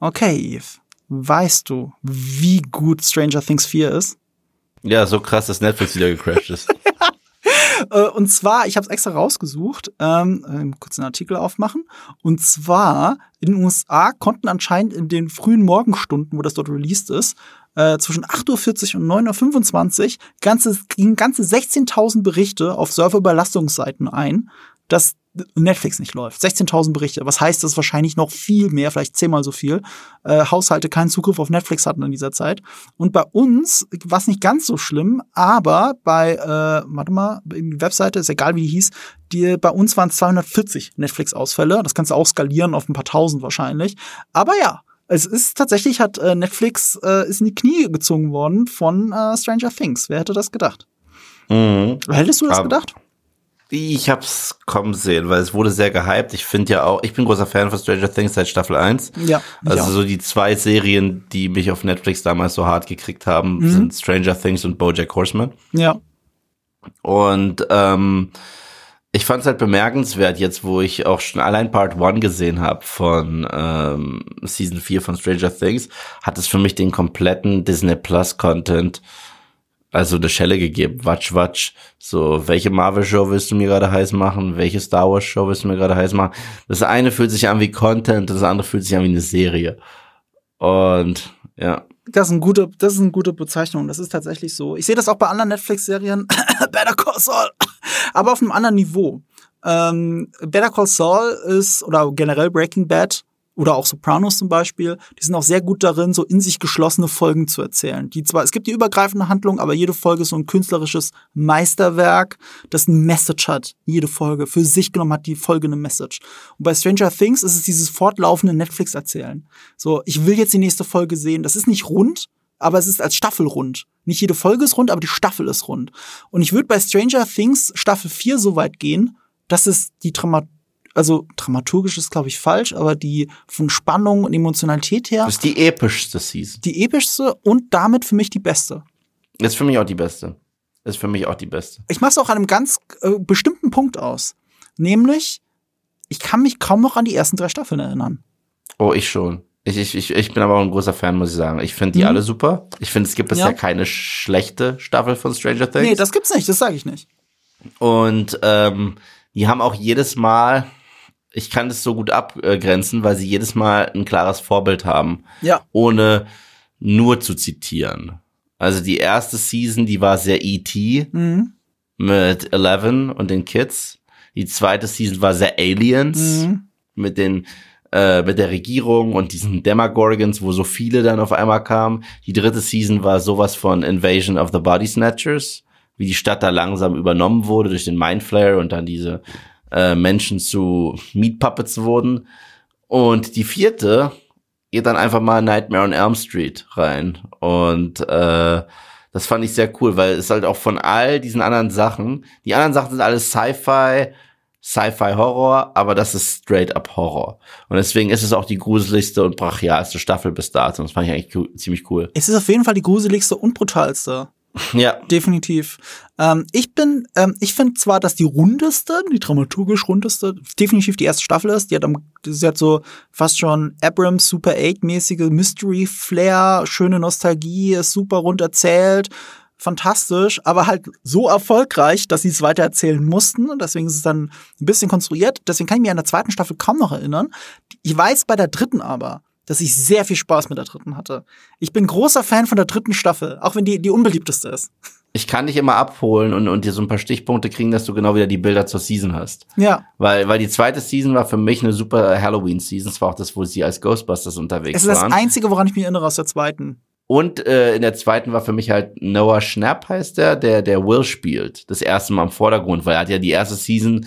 Okay, Eve. Weißt du, wie gut Stranger Things 4 ist? Ja, so krass, dass Netflix wieder gecrashed ist. Äh, und zwar, ich habe es extra rausgesucht, ähm, ähm, kurz einen Artikel aufmachen. Und zwar, in den USA konnten anscheinend in den frühen Morgenstunden, wo das dort released ist, äh, zwischen 8.40 Uhr und 9.25 Uhr ganze, gingen ganze 16.000 Berichte auf Serverüberlastungsseiten ein, dass Netflix nicht läuft. 16.000 Berichte. Was heißt das wahrscheinlich noch viel mehr, vielleicht zehnmal so viel, äh, Haushalte keinen Zugriff auf Netflix hatten in dieser Zeit. Und bei uns war es nicht ganz so schlimm, aber bei, äh, warte mal, die Webseite, ist egal wie die hieß, die, bei uns waren es 240 Netflix-Ausfälle. Das kannst du auch skalieren auf ein paar tausend wahrscheinlich. Aber ja, es ist tatsächlich, hat äh, Netflix äh, ist in die Knie gezogen worden von äh, Stranger Things. Wer hätte das gedacht? Mhm. Hättest du das Aber- gedacht? Ich hab's kommen sehen, weil es wurde sehr gehypt. Ich finde ja auch, ich bin großer Fan von Stranger Things seit Staffel 1. Ja. Also auch. so die zwei Serien, die mich auf Netflix damals so hart gekriegt haben, Mhm. sind Stranger Things und BoJack Horseman. ja. Und ähm, ich fand es halt bemerkenswert, jetzt wo ich auch schon allein Part 1 gesehen habe von ähm, Season 4 von Stranger Things, hat es für mich den kompletten Disney Plus Content also eine Schelle gegeben. Watsch, watsch. So, welche Marvel-Show willst du mir gerade heiß machen? Welche Star Wars-Show willst du mir gerade heiß machen? Das eine fühlt sich an wie Content, das andere fühlt sich an wie eine Serie. Und ja, Das ist, eine gute, das ist eine gute Bezeichnung. Das ist tatsächlich so. Ich sehe das auch bei anderen Netflix-Serien. Better Call Saul. Aber auf einem anderen Niveau. Ähm, Better Call Saul ist, oder generell Breaking Bad, oder auch Sopranos zum Beispiel, die sind auch sehr gut darin, so in sich geschlossene Folgen zu erzählen. Die zwar, es gibt die übergreifende Handlung, aber jede Folge ist so ein künstlerisches Meisterwerk, das eine Message hat. Jede Folge. Für sich genommen hat die Folge Message. Und bei Stranger Things ist es dieses fortlaufende Netflix-Erzählen. So, ich will jetzt die nächste Folge sehen. Das ist nicht rund, aber es ist als Staffel rund. Nicht jede Folge ist rund, aber die Staffel ist rund. Und ich würde bei Stranger Things Staffel 4 so weit gehen, dass es die Drama also dramaturgisch ist, glaube ich, falsch, aber die von Spannung und Emotionalität her das ist die epischste Season. die epischste und damit für mich die beste. Ist für mich auch die beste. Ist für mich auch die beste. Ich mache es auch an einem ganz äh, bestimmten Punkt aus. Nämlich, ich kann mich kaum noch an die ersten drei Staffeln erinnern. Oh, ich schon. Ich, ich, ich, ich bin aber auch ein großer Fan, muss ich sagen. Ich finde die Mhm. alle super. Ich finde, es gibt bisher Ja. keine schlechte Staffel von Stranger Things. Nee, das gibt's nicht, das sage ich nicht. Und ähm, die haben auch jedes Mal, ich kann das so gut abgrenzen, weil sie jedes Mal ein klares Vorbild haben, Ja. ohne nur zu zitieren. Also die erste Season, die war sehr E.T. Mhm. mit Eleven und den Kids. Die zweite Season war sehr Aliens Mhm. mit den äh, mit der Regierung und diesen Demagorgons, wo so viele dann auf einmal kamen. Die dritte Season war sowas von Invasion of the Body Snatchers, wie die Stadt da langsam übernommen wurde durch den Mindflayer und dann diese äh, Menschen zu Meat Puppets wurden. Und die vierte geht dann einfach mal Nightmare on Elm Street rein. Und äh, das fand ich sehr cool, weil es halt auch von all diesen anderen Sachen, die anderen Sachen sind alles Sci-Fi, Sci-Fi-Horror, aber das ist straight up Horror. Und deswegen ist es auch die gruseligste und brachialste Staffel bis dato. Das fand ich eigentlich ziemlich cool. Es ist auf jeden Fall die gruseligste und brutalste. Ja, Definitiv. Ähm, ich bin, ähm, ich finde zwar, dass die rundeste, die dramaturgisch rundeste, definitiv die erste Staffel ist. Die hat, am, sie hat so fast schon Abrams Super 8-mäßige Mystery-Flair, schöne Nostalgie, ist super rund erzählt, fantastisch, aber halt so erfolgreich, dass sie es weiter erzählen mussten. Deswegen ist es dann ein bisschen konstruiert. Deswegen kann ich mich an der zweiten Staffel kaum noch erinnern. Ich weiß bei der dritten aber, dass ich sehr viel Spaß mit der dritten hatte. Ich bin großer Fan von der dritten Staffel, auch wenn die die unbeliebteste ist. ich kann dich immer abholen und, und dir so ein paar Stichpunkte kriegen, dass du genau wieder die Bilder zur Season hast. Ja, Weil, weil die zweite Season war für mich eine super Halloween-Season. Es war auch das, wo sie als Ghostbusters unterwegs es ist das waren. Einzige, woran ich mich erinnere aus der zweiten. Und äh, in der zweiten war für mich halt Noah Schnapp heißt der, der der Will spielt. Das erste Mal im Vordergrund, weil er hat ja die erste Season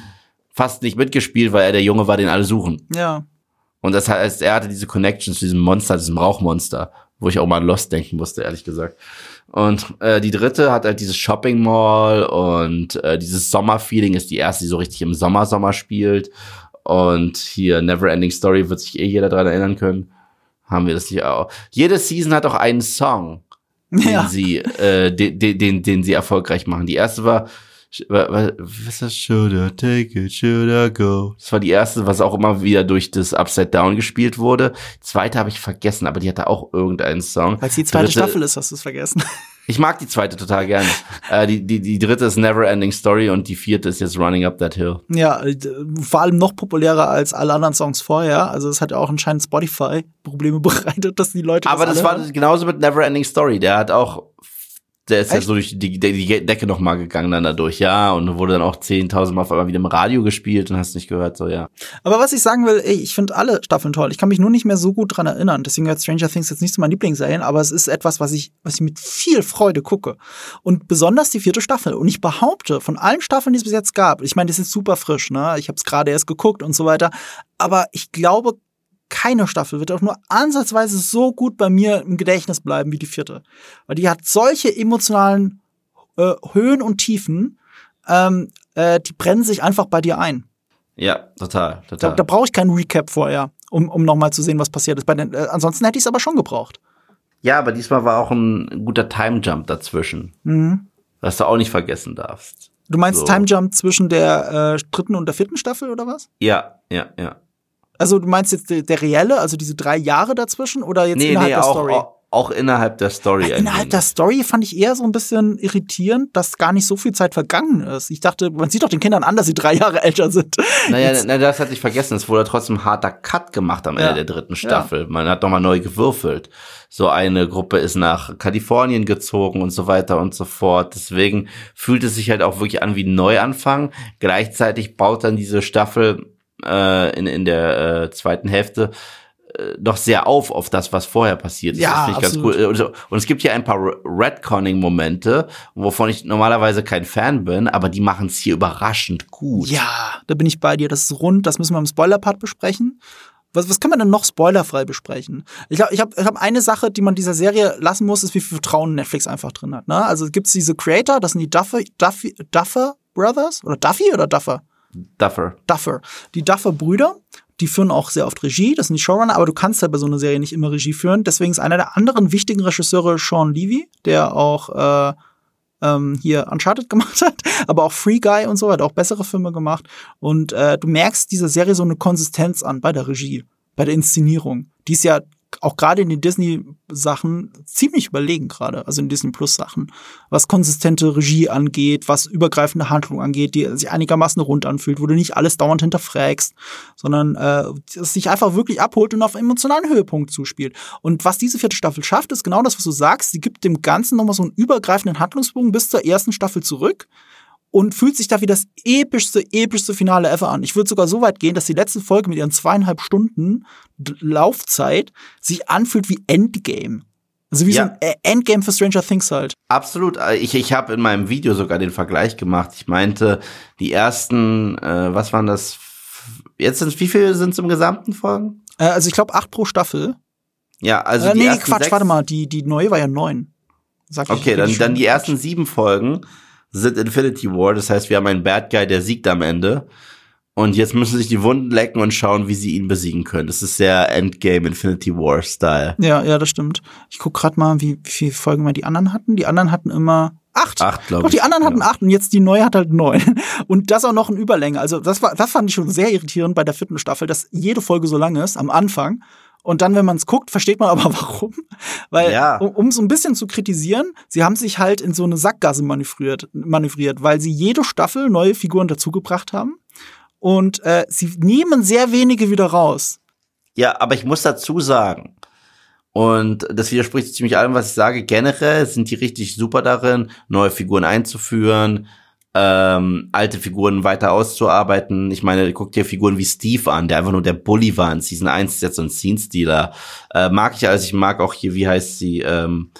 fast nicht mitgespielt, weil er der Junge war, den alle suchen. Ja. Und das heißt, er hatte diese Connection zu diesem Monster, diesem Rauchmonster, wo ich auch mal an Lost denken musste, ehrlich gesagt. Und äh, die dritte hat halt dieses Shopping Mall und äh, dieses Sommerfeeling ist die erste, die so richtig im Sommer Sommer spielt. Und hier Neverending Story wird sich eh jeder dran erinnern können. Haben wir das nicht auch? Jede Season hat auch einen Song, den Ja. sie, äh, den, den, den, den sie erfolgreich machen. Die erste war was das? Should I take it, should I go? Das war die erste, was auch immer wieder durch das Upside Down gespielt wurde. Die zweite habe ich vergessen, aber die hatte auch irgendeinen Song. Weil es die zweite dritte, Staffel ist, hast du es vergessen. Ich mag die zweite total gerne. äh, die, die, die dritte ist Never Ending Story und die vierte ist jetzt Running Up That Hill. Ja, äh, vor allem noch populärer als alle anderen Songs vorher. Also es hat ja auch anscheinend Spotify Probleme bereitet, dass die Leute. Aber das, das war genauso mit Never Ending Story. Der hat auch der ist Echt? ja so durch die, die Decke noch mal gegangen dann dadurch, ja, und wurde dann auch 10.000 Mal auf einmal wieder im Radio gespielt und hast nicht gehört, so, ja. Aber was ich sagen will, ey, ich finde alle Staffeln toll. Ich kann mich nur nicht mehr so gut dran erinnern. Deswegen gehört Stranger Things jetzt nicht zu meinen Lieblingsserien, aber es ist etwas, was ich, was ich mit viel Freude gucke. Und besonders die vierte Staffel. Und ich behaupte, von allen Staffeln, die es bis jetzt gab, ich meine, das ist super frisch, ne? Ich habe es gerade erst geguckt und so weiter. Aber ich glaube, keine Staffel wird auch nur ansatzweise so gut bei mir im Gedächtnis bleiben wie die vierte. Weil die hat solche emotionalen äh, Höhen und Tiefen, ähm, äh, die brennen sich einfach bei dir ein. Ja, total, total. Da, da brauche ich keinen Recap vorher, um, um nochmal zu sehen, was passiert ist. Bei den, äh, ansonsten hätte ich es aber schon gebraucht. Ja, aber diesmal war auch ein guter Time Jump dazwischen. Mhm. Was du auch nicht vergessen darfst. Du meinst so. Time Jump zwischen der äh, dritten und der vierten Staffel oder was? Ja, ja, ja. Also du meinst jetzt der, der reelle, also diese drei Jahre dazwischen oder jetzt nee, innerhalb nee, der auch, Story? Auch, auch innerhalb der Story. Ja, innerhalb der Story fand ich eher so ein bisschen irritierend, dass gar nicht so viel Zeit vergangen ist. Ich dachte, man sieht doch den Kindern an, dass sie drei Jahre älter sind. Naja, na, das hatte ich vergessen. Es wurde trotzdem ein harter Cut gemacht am Ende ja. der dritten Staffel. Ja. Man hat nochmal neu gewürfelt. So eine Gruppe ist nach Kalifornien gezogen und so weiter und so fort. Deswegen fühlt es sich halt auch wirklich an wie ein Neuanfang. Gleichzeitig baut dann diese Staffel äh, in, in der äh, zweiten Hälfte äh, doch sehr auf auf das, was vorher passiert ist. Ja, das ich absolut. ganz cool. Und es gibt hier ein paar Redconning-Momente, wovon ich normalerweise kein Fan bin, aber die machen es hier überraschend gut. Ja, da bin ich bei dir. Das ist rund. Das müssen wir im Spoiler-Part besprechen. Was, was kann man denn noch spoilerfrei besprechen? Ich glaube, ich habe ich hab eine Sache, die man dieser Serie lassen muss, ist, wie viel Vertrauen Netflix einfach drin hat. Ne? Also gibt's diese Creator, das sind die Duffer, Duffy, Duffer Brothers oder Duffy oder Duffer? Duffer. Duffer. Die Duffer-Brüder, die führen auch sehr oft Regie, das sind die Showrunner, aber du kannst halt bei so einer Serie nicht immer Regie führen. Deswegen ist einer der anderen wichtigen Regisseure Sean Levy, der auch äh, ähm, hier Uncharted gemacht hat, aber auch Free Guy und so, hat auch bessere Filme gemacht. Und äh, du merkst dieser Serie so eine Konsistenz an bei der Regie, bei der Inszenierung. Die ist ja auch gerade in den Disney-Sachen ziemlich überlegen gerade, also in Disney Plus-Sachen, was konsistente Regie angeht, was übergreifende Handlung angeht, die sich einigermaßen rund anfühlt, wo du nicht alles dauernd hinterfragst, sondern äh, es sich einfach wirklich abholt und auf emotionalen Höhepunkt zuspielt. Und was diese vierte Staffel schafft, ist genau das, was du sagst. Sie gibt dem Ganzen nochmal so einen übergreifenden Handlungsbogen bis zur ersten Staffel zurück und fühlt sich da wie das epischste, epischste Finale ever an. Ich würde sogar so weit gehen, dass die letzte Folge mit ihren zweieinhalb Stunden Laufzeit sich anfühlt wie Endgame. Also wie ja. so ein äh, Endgame für Stranger Things halt. Absolut. Äh, ich, ich habe in meinem Video sogar den Vergleich gemacht. Ich meinte, die ersten, äh, was waren das? Jetzt sind wie viele sind es im gesamten Folgen? Äh, also ich glaube acht pro Staffel. Ja, also äh, die nee, ersten Quatsch, sechs warte mal, die, die neue war ja neun. Sag okay, dann, dann die ersten sieben Folgen sind Infinity War. Das heißt, wir haben einen Bad Guy, der siegt am Ende. Und jetzt müssen sie sich die Wunden lecken und schauen, wie sie ihn besiegen können. Das ist sehr Endgame Infinity War Style. Ja, ja, das stimmt. Ich guck gerade mal, wie, wie viele Folgen mal die anderen hatten. Die anderen hatten immer acht. Acht, glaube ich. die anderen hatten ja. acht und jetzt die neue hat halt neun. Und das auch noch in Überlänge. Also das war, das fand ich schon sehr irritierend bei der vierten Staffel, dass jede Folge so lang ist am Anfang und dann, wenn man es guckt, versteht man aber warum. Weil, ja. um es ein bisschen zu kritisieren, sie haben sich halt in so eine Sackgasse manövriert, manövriert weil sie jede Staffel neue Figuren dazugebracht haben. Und äh, sie nehmen sehr wenige wieder raus. Ja, aber ich muss dazu sagen, und das widerspricht ziemlich allem, was ich sage. Generell sind die richtig super darin, neue Figuren einzuführen, ähm, alte Figuren weiter auszuarbeiten. Ich meine, guck dir Figuren wie Steve an, der einfach nur der Bully war in Season 1, jetzt so ein Scene-Stealer. Äh, mag ich also, ich mag auch hier, wie heißt sie, ähm,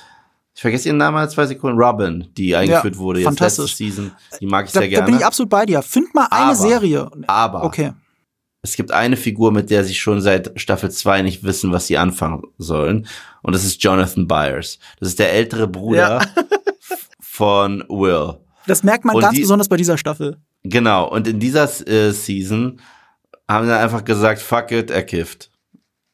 ich vergesse ihren Namen als zwei Sekunden, Robin, die eingeführt ja, wurde jetzt letzte Season. Die mag ich da, sehr gerne. Da bin ich absolut bei dir. Find mal eine aber, Serie. Aber. Okay. Es gibt eine Figur, mit der sie schon seit Staffel 2 nicht wissen, was sie anfangen sollen. Und das ist Jonathan Byers. Das ist der ältere Bruder ja. von Will. Das merkt man und ganz die, besonders bei dieser Staffel. Genau, und in dieser äh, Season haben sie einfach gesagt, fuck it, er kifft.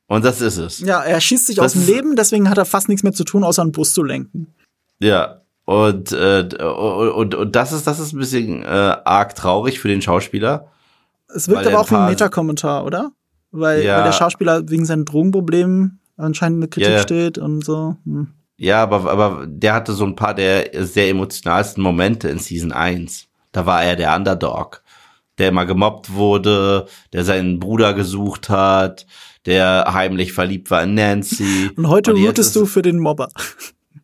Und das ist es. Ja, er schießt sich das aus dem Leben, deswegen hat er fast nichts mehr zu tun, außer einen Bus zu lenken. Ja, Und, äh, und, und das ist, das ist ein bisschen äh, arg traurig für den Schauspieler. Es wirkt aber auch wie ein Metakommentar, oder? Weil, ja. weil der Schauspieler wegen seinen Drogenproblemen anscheinend in der Kritik ja. steht und so. Hm. Ja, aber, aber der hatte so ein paar der sehr emotionalsten Momente in Season 1. Da war er der Underdog, der immer gemobbt wurde, der seinen Bruder gesucht hat, der heimlich verliebt war in Nancy. Und heute und rootest du für den Mobber.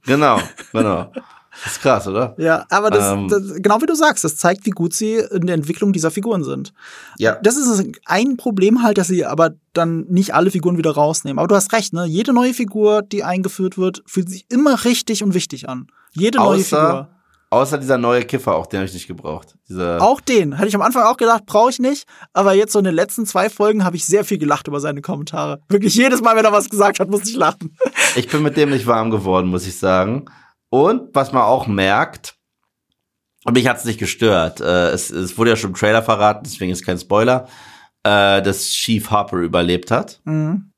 Genau, genau. Das ist krass, oder? Ja, aber das, ähm, das, genau wie du sagst, das zeigt, wie gut sie in der Entwicklung dieser Figuren sind. Ja. Das ist ein Problem halt, dass sie aber dann nicht alle Figuren wieder rausnehmen. Aber du hast recht, ne? Jede neue Figur, die eingeführt wird, fühlt sich immer richtig und wichtig an. Jede außer, neue Figur. Außer dieser neue Kiffer, auch den habe ich nicht gebraucht. Dieser auch den. Hätte ich am Anfang auch gedacht, brauche ich nicht. Aber jetzt so in den letzten zwei Folgen habe ich sehr viel gelacht über seine Kommentare. Wirklich jedes Mal, wenn er was gesagt hat, muss ich lachen. Ich bin mit dem nicht warm geworden, muss ich sagen. Und was man auch merkt, und mich hat es nicht gestört, äh, es, es wurde ja schon im Trailer verraten, deswegen ist kein Spoiler, äh, dass Chief Harper überlebt hat. Mhm.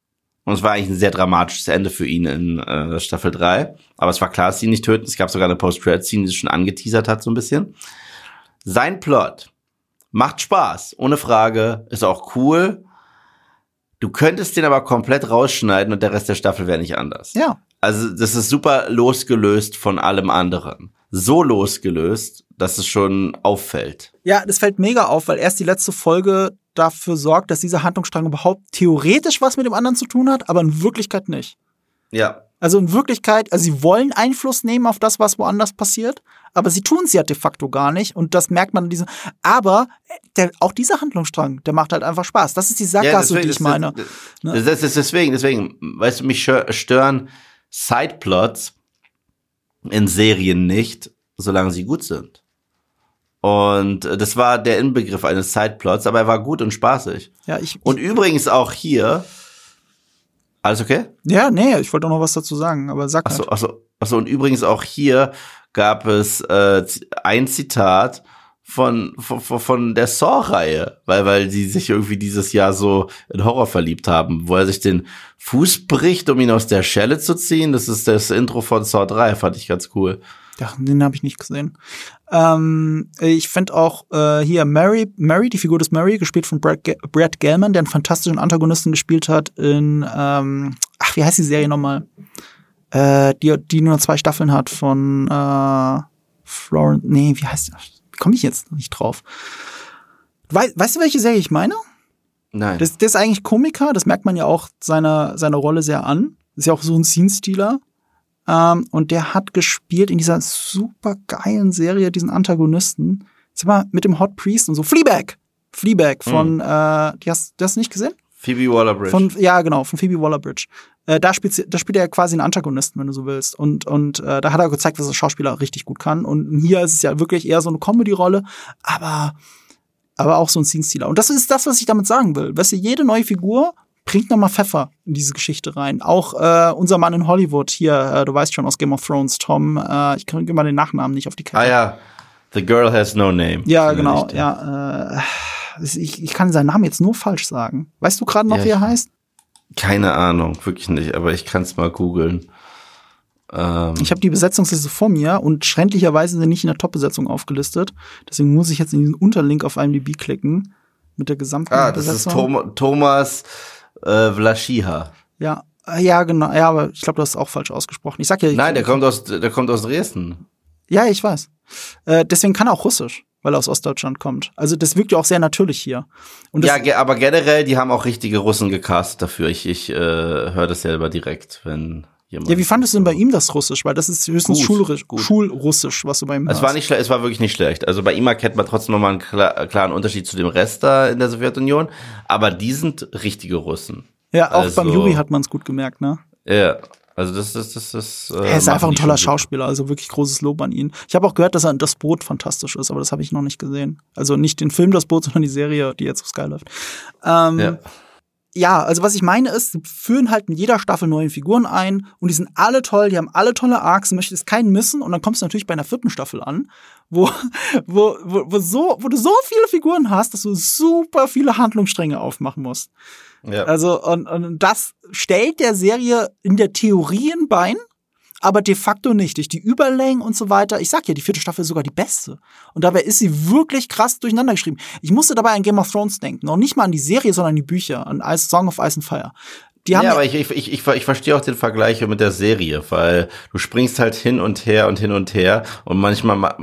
Und es war eigentlich ein sehr dramatisches Ende für ihn in äh, Staffel 3. Aber es war klar, dass sie ihn nicht töten. Es gab sogar eine Post-Credit-Scene, die es schon angeteasert hat, so ein bisschen. Sein Plot macht Spaß, ohne Frage, ist auch cool. Du könntest den aber komplett rausschneiden und der Rest der Staffel wäre nicht anders. Ja. Also das ist super losgelöst von allem anderen. So losgelöst, dass es schon auffällt. Ja, das fällt mega auf, weil erst die letzte Folge dafür sorgt, dass dieser Handlungsstrang überhaupt theoretisch was mit dem anderen zu tun hat, aber in Wirklichkeit nicht. Ja. Also in Wirklichkeit, also sie wollen Einfluss nehmen auf das, was woanders passiert, aber sie tun es ja de facto gar nicht und das merkt man in diesem. Aber der, auch dieser Handlungsstrang, der macht halt einfach Spaß. Das ist die Sackgasse, ja, die ich meine. Das, ne? das, das ist deswegen, deswegen, weißt du, mich stören Sideplots in Serien nicht, solange sie gut sind. Und äh, das war der Inbegriff eines Sideplots, aber er war gut und spaßig. Ja, ich, und übrigens auch hier. Alles okay? Ja, nee, ich wollte auch noch was dazu sagen, aber sag achso, halt. achso, achso, und übrigens auch hier gab es äh, ein Zitat von, von, von der Saw-Reihe, weil, weil die sich irgendwie dieses Jahr so in Horror verliebt haben, wo er sich den Fuß bricht, um ihn aus der Schelle zu ziehen. Das ist das Intro von Saw 3, fand ich ganz cool. Ja, den habe ich nicht gesehen. Ähm, ich finde auch äh, hier Mary, Mary, die Figur des Mary, gespielt von Brad, Brad Gelman, der einen fantastischen Antagonisten gespielt hat in, ähm, ach, wie heißt die Serie nochmal? Äh, die, die nur zwei Staffeln hat von äh, Florence, nee, wie heißt die? Komme ich jetzt nicht drauf. We weißt du, welche Serie ich meine? Nein. Das, das ist eigentlich Komiker, das merkt man ja auch seiner, seiner Rolle sehr an. Ist ja auch so ein Scene-Stealer. Ähm, und der hat gespielt in dieser super geilen Serie diesen Antagonisten. Sag mal, mit dem Hot Priest und so. Fleabag! Fleabag von, mhm. äh, die hast, du hast nicht gesehen? Phoebe Waller-Bridge. Von, ja, genau, von Phoebe Waller-Bridge. Äh, da, spielt, da spielt er quasi einen Antagonisten, wenn du so willst. Und, und äh, da hat er gezeigt, was der Schauspieler richtig gut kann. Und hier ist es ja wirklich eher so eine Comedy-Rolle, aber, aber auch so ein Scene-Stealer. Und das ist das, was ich damit sagen will. Weißt du, jede neue Figur bringt nochmal Pfeffer in diese Geschichte rein. Auch äh, unser Mann in Hollywood hier, äh, du weißt schon aus Game of Thrones, Tom, äh, ich kriege immer den Nachnamen nicht auf die Kette. Ah ja, The Girl Has No Name. Ja, genau, ja. Äh, ich, ich kann seinen Namen jetzt nur falsch sagen. Weißt du gerade noch, ja, wie er heißt? Keine Ahnung, wirklich nicht, aber ich kann es mal googeln. Ähm ich habe die Besetzungsliste vor mir und schränklicherweise sind nicht in der Top-Besetzung aufgelistet. Deswegen muss ich jetzt in diesen Unterlink auf IMDb klicken mit der gesamten ah, das ist Tom Thomas äh, Vlaschiha. Ja, ja, genau. Ja, aber ich glaube, du hast es auch falsch ausgesprochen. Ich sag ja. Ich Nein, der kommt aus, der kommt aus Dresden. Ja, ich weiß. Äh, deswegen kann er auch Russisch weil er aus Ostdeutschland kommt. Also das wirkt ja auch sehr natürlich hier. Ja, ge aber generell, die haben auch richtige Russen gecastet dafür. Ich, ich äh, höre das selber direkt, wenn jemand. Ja, wie fandest du denn bei ihm das Russisch? Weil das ist höchstens gut, Schulrussisch, gut. Schulrussisch, was du bei ihm es War nicht es war wirklich nicht schlecht. Also bei ihm erkennt man trotzdem nochmal einen klar, klaren Unterschied zu dem Rest da in der Sowjetunion. Aber die sind richtige Russen. Ja, auch also, beim Juri hat man es gut gemerkt, ne? Ja, also das ist das das. Äh, er ist einfach ein toller Schauspieler, also wirklich großes Lob an ihn. Ich habe auch gehört, dass er in das Boot fantastisch ist, aber das habe ich noch nicht gesehen. Also nicht den Film das Boot, sondern die Serie, die jetzt auf Sky läuft. Ähm, ja. Ja, also was ich meine ist, sie führen halt in jeder Staffel neue Figuren ein und die sind alle toll, die haben alle tolle Arcs, du möchtest keinen missen und dann kommst du natürlich bei einer vierten Staffel an, wo, wo, wo, wo, so, wo du so viele Figuren hast, dass du super viele Handlungsstränge aufmachen musst. Ja. Also, und, und das stellt der Serie in der Theorie ein Bein, aber de facto nicht. Durch die Überlängen und so weiter. Ich sag ja, die vierte Staffel ist sogar die beste. Und dabei ist sie wirklich krass durcheinander geschrieben. Ich musste dabei an Game of Thrones denken. Auch nicht mal an die Serie, sondern an die Bücher. An Ice, Song of Ice and Fire. Die haben ja, aber ich, ich, ich, ich, ich verstehe auch den Vergleich mit der Serie, weil du springst halt hin und her und hin und her und manchmal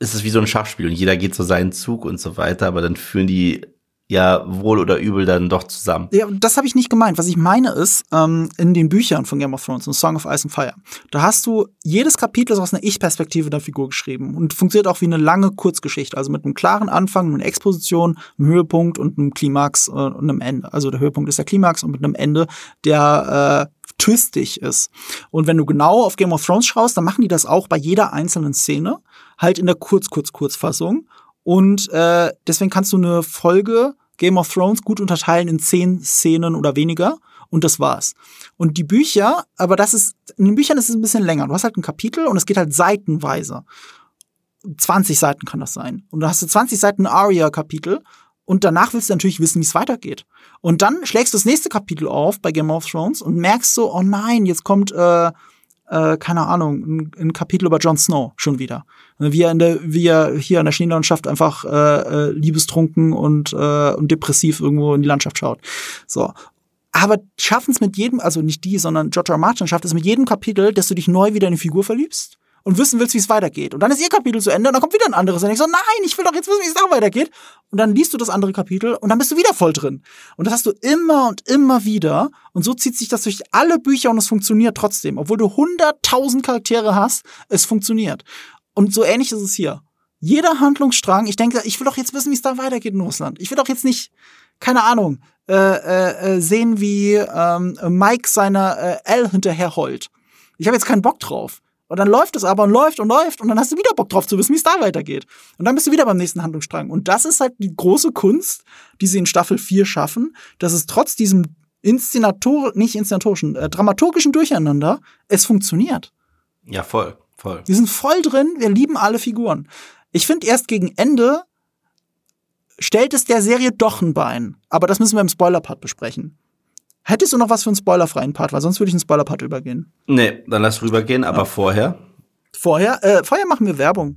ist es wie so ein Schachspiel und jeder geht so seinen Zug und so weiter, aber dann führen die ja wohl oder übel dann doch zusammen. Ja, das habe ich nicht gemeint. Was ich meine ist, ähm, in den Büchern von Game of Thrones und Song of Ice and Fire, da hast du jedes Kapitel aus einer Ich-Perspektive der Figur geschrieben und funktioniert auch wie eine lange Kurzgeschichte, also mit einem klaren Anfang, einer Exposition, einem Höhepunkt und einem Klimax äh, und einem Ende. Also der Höhepunkt ist der Klimax und mit einem Ende, der äh, twistig ist. Und wenn du genau auf Game of Thrones schaust, dann machen die das auch bei jeder einzelnen Szene, halt in der Kurz-Kurz-Kurzfassung. Und äh, deswegen kannst du eine Folge Game of Thrones gut unterteilen in zehn Szenen oder weniger. Und das war's. Und die Bücher, aber das ist, in den Büchern ist es ein bisschen länger. Du hast halt ein Kapitel und es geht halt seitenweise. 20 Seiten kann das sein. Und dann hast du 20 Seiten Aria-Kapitel und danach willst du natürlich wissen, wie es weitergeht. Und dann schlägst du das nächste Kapitel auf bei Game of Thrones und merkst so, oh nein, jetzt kommt äh, äh, keine Ahnung, ein, ein Kapitel über Jon Snow schon wieder. Wie er, in der, wie er hier in der Schneelandschaft einfach äh, äh, liebestrunken und, äh, und depressiv irgendwo in die Landschaft schaut. So. Aber schaffen es mit jedem, also nicht die, sondern George R. Martin schafft es mit jedem Kapitel, dass du dich neu wieder in die Figur verliebst und wissen willst, wie es weitergeht. Und dann ist ihr Kapitel zu Ende und dann kommt wieder ein anderes. Und ich so, nein, ich will doch jetzt wissen, wie es da weitergeht. Und dann liest du das andere Kapitel und dann bist du wieder voll drin. Und das hast du immer und immer wieder. Und so zieht sich das durch alle Bücher und es funktioniert trotzdem. Obwohl du hunderttausend Charaktere hast, es funktioniert. Und so ähnlich ist es hier. Jeder Handlungsstrang, ich denke, ich will doch jetzt wissen, wie es da weitergeht in Russland. Ich will doch jetzt nicht, keine Ahnung, äh, äh, äh sehen, wie ähm, Mike seiner äh, L hinterher heult. Ich habe jetzt keinen Bock drauf. Und dann läuft es aber und läuft und läuft und dann hast du wieder Bock drauf zu wissen, wie es da weitergeht. Und dann bist du wieder beim nächsten Handlungsstrang. Und das ist halt die große Kunst, die sie in Staffel 4 schaffen, dass es trotz diesem Inszenator, nicht inszenatorischen, äh, dramaturgischen Durcheinander, es funktioniert. Ja, voll, voll. Wir sind voll drin, wir lieben alle Figuren. Ich finde erst gegen Ende stellt es der Serie doch ein Bein. Aber das müssen wir im Spoiler-Part besprechen. Hättest du noch was für einen spoilerfreien Part? Weil sonst würde ich einen Spoiler-Part übergehen. Nee, dann lass rübergehen, aber ja. vorher. Vorher? Äh, vorher machen wir Werbung.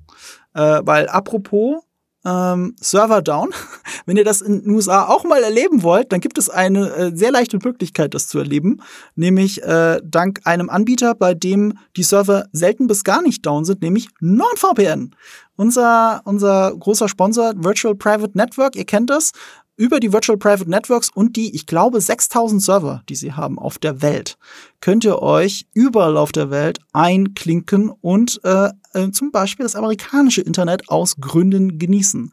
Äh, weil apropos ähm, Server down, wenn ihr das in den USA auch mal erleben wollt, dann gibt es eine äh, sehr leichte Möglichkeit, das zu erleben. Nämlich äh, dank einem Anbieter, bei dem die Server selten bis gar nicht down sind, nämlich NordVPN. Unser, unser großer Sponsor Virtual Private Network, ihr kennt das, über die Virtual Private Networks und die, ich glaube, 6000 Server, die sie haben auf der Welt, könnt ihr euch überall auf der Welt einklinken und äh, äh, zum Beispiel das amerikanische Internet aus Gründen genießen.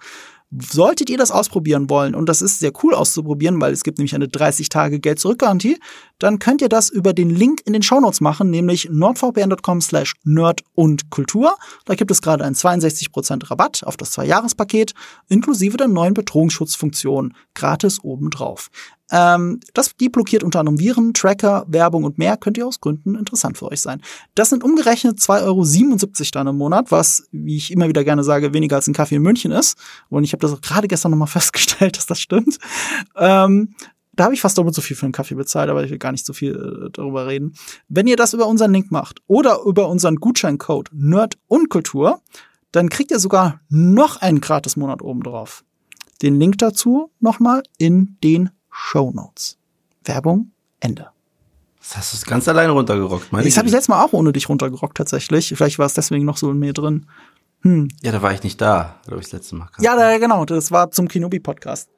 Solltet ihr das ausprobieren wollen, und das ist sehr cool auszuprobieren, weil es gibt nämlich eine 30-Tage-Geld-Zurück-Garantie, dann könnt ihr das über den Link in den Shownotes machen, nämlich nordvpn.com slash nerd und Kultur. Da gibt es gerade einen 62% Rabatt auf das Zwei-Jahres-Paket, inklusive der neuen Bedrohungsschutzfunktion, gratis obendrauf. Ähm, das, die blockiert unter anderem Viren, Tracker, Werbung und mehr. Könnte aus Gründen interessant für euch sein. Das sind umgerechnet 2,77 Euro dann im Monat, was, wie ich immer wieder gerne sage, weniger als ein Kaffee in München ist. Und ich habe das auch gerade gestern nochmal festgestellt, dass das stimmt. Ähm, da habe ich fast doppelt so viel für einen Kaffee bezahlt, aber ich will gar nicht so viel äh, darüber reden. Wenn ihr das über unseren Link macht oder über unseren Gutscheincode Nerd und Kultur, dann kriegt ihr sogar noch einen gratis Monat oben drauf. Den Link dazu nochmal in den Show Notes. Werbung, Ende. Das hast du ganz alleine runtergerockt, meine ich. Das habe ich letztes Mal auch ohne dich runtergerockt, tatsächlich. Vielleicht war es deswegen noch so in mir drin. Hm. Ja, da war ich nicht da, glaube ich, das letzte Mal. Ja, da, genau. Das war zum Kenobi-Podcast.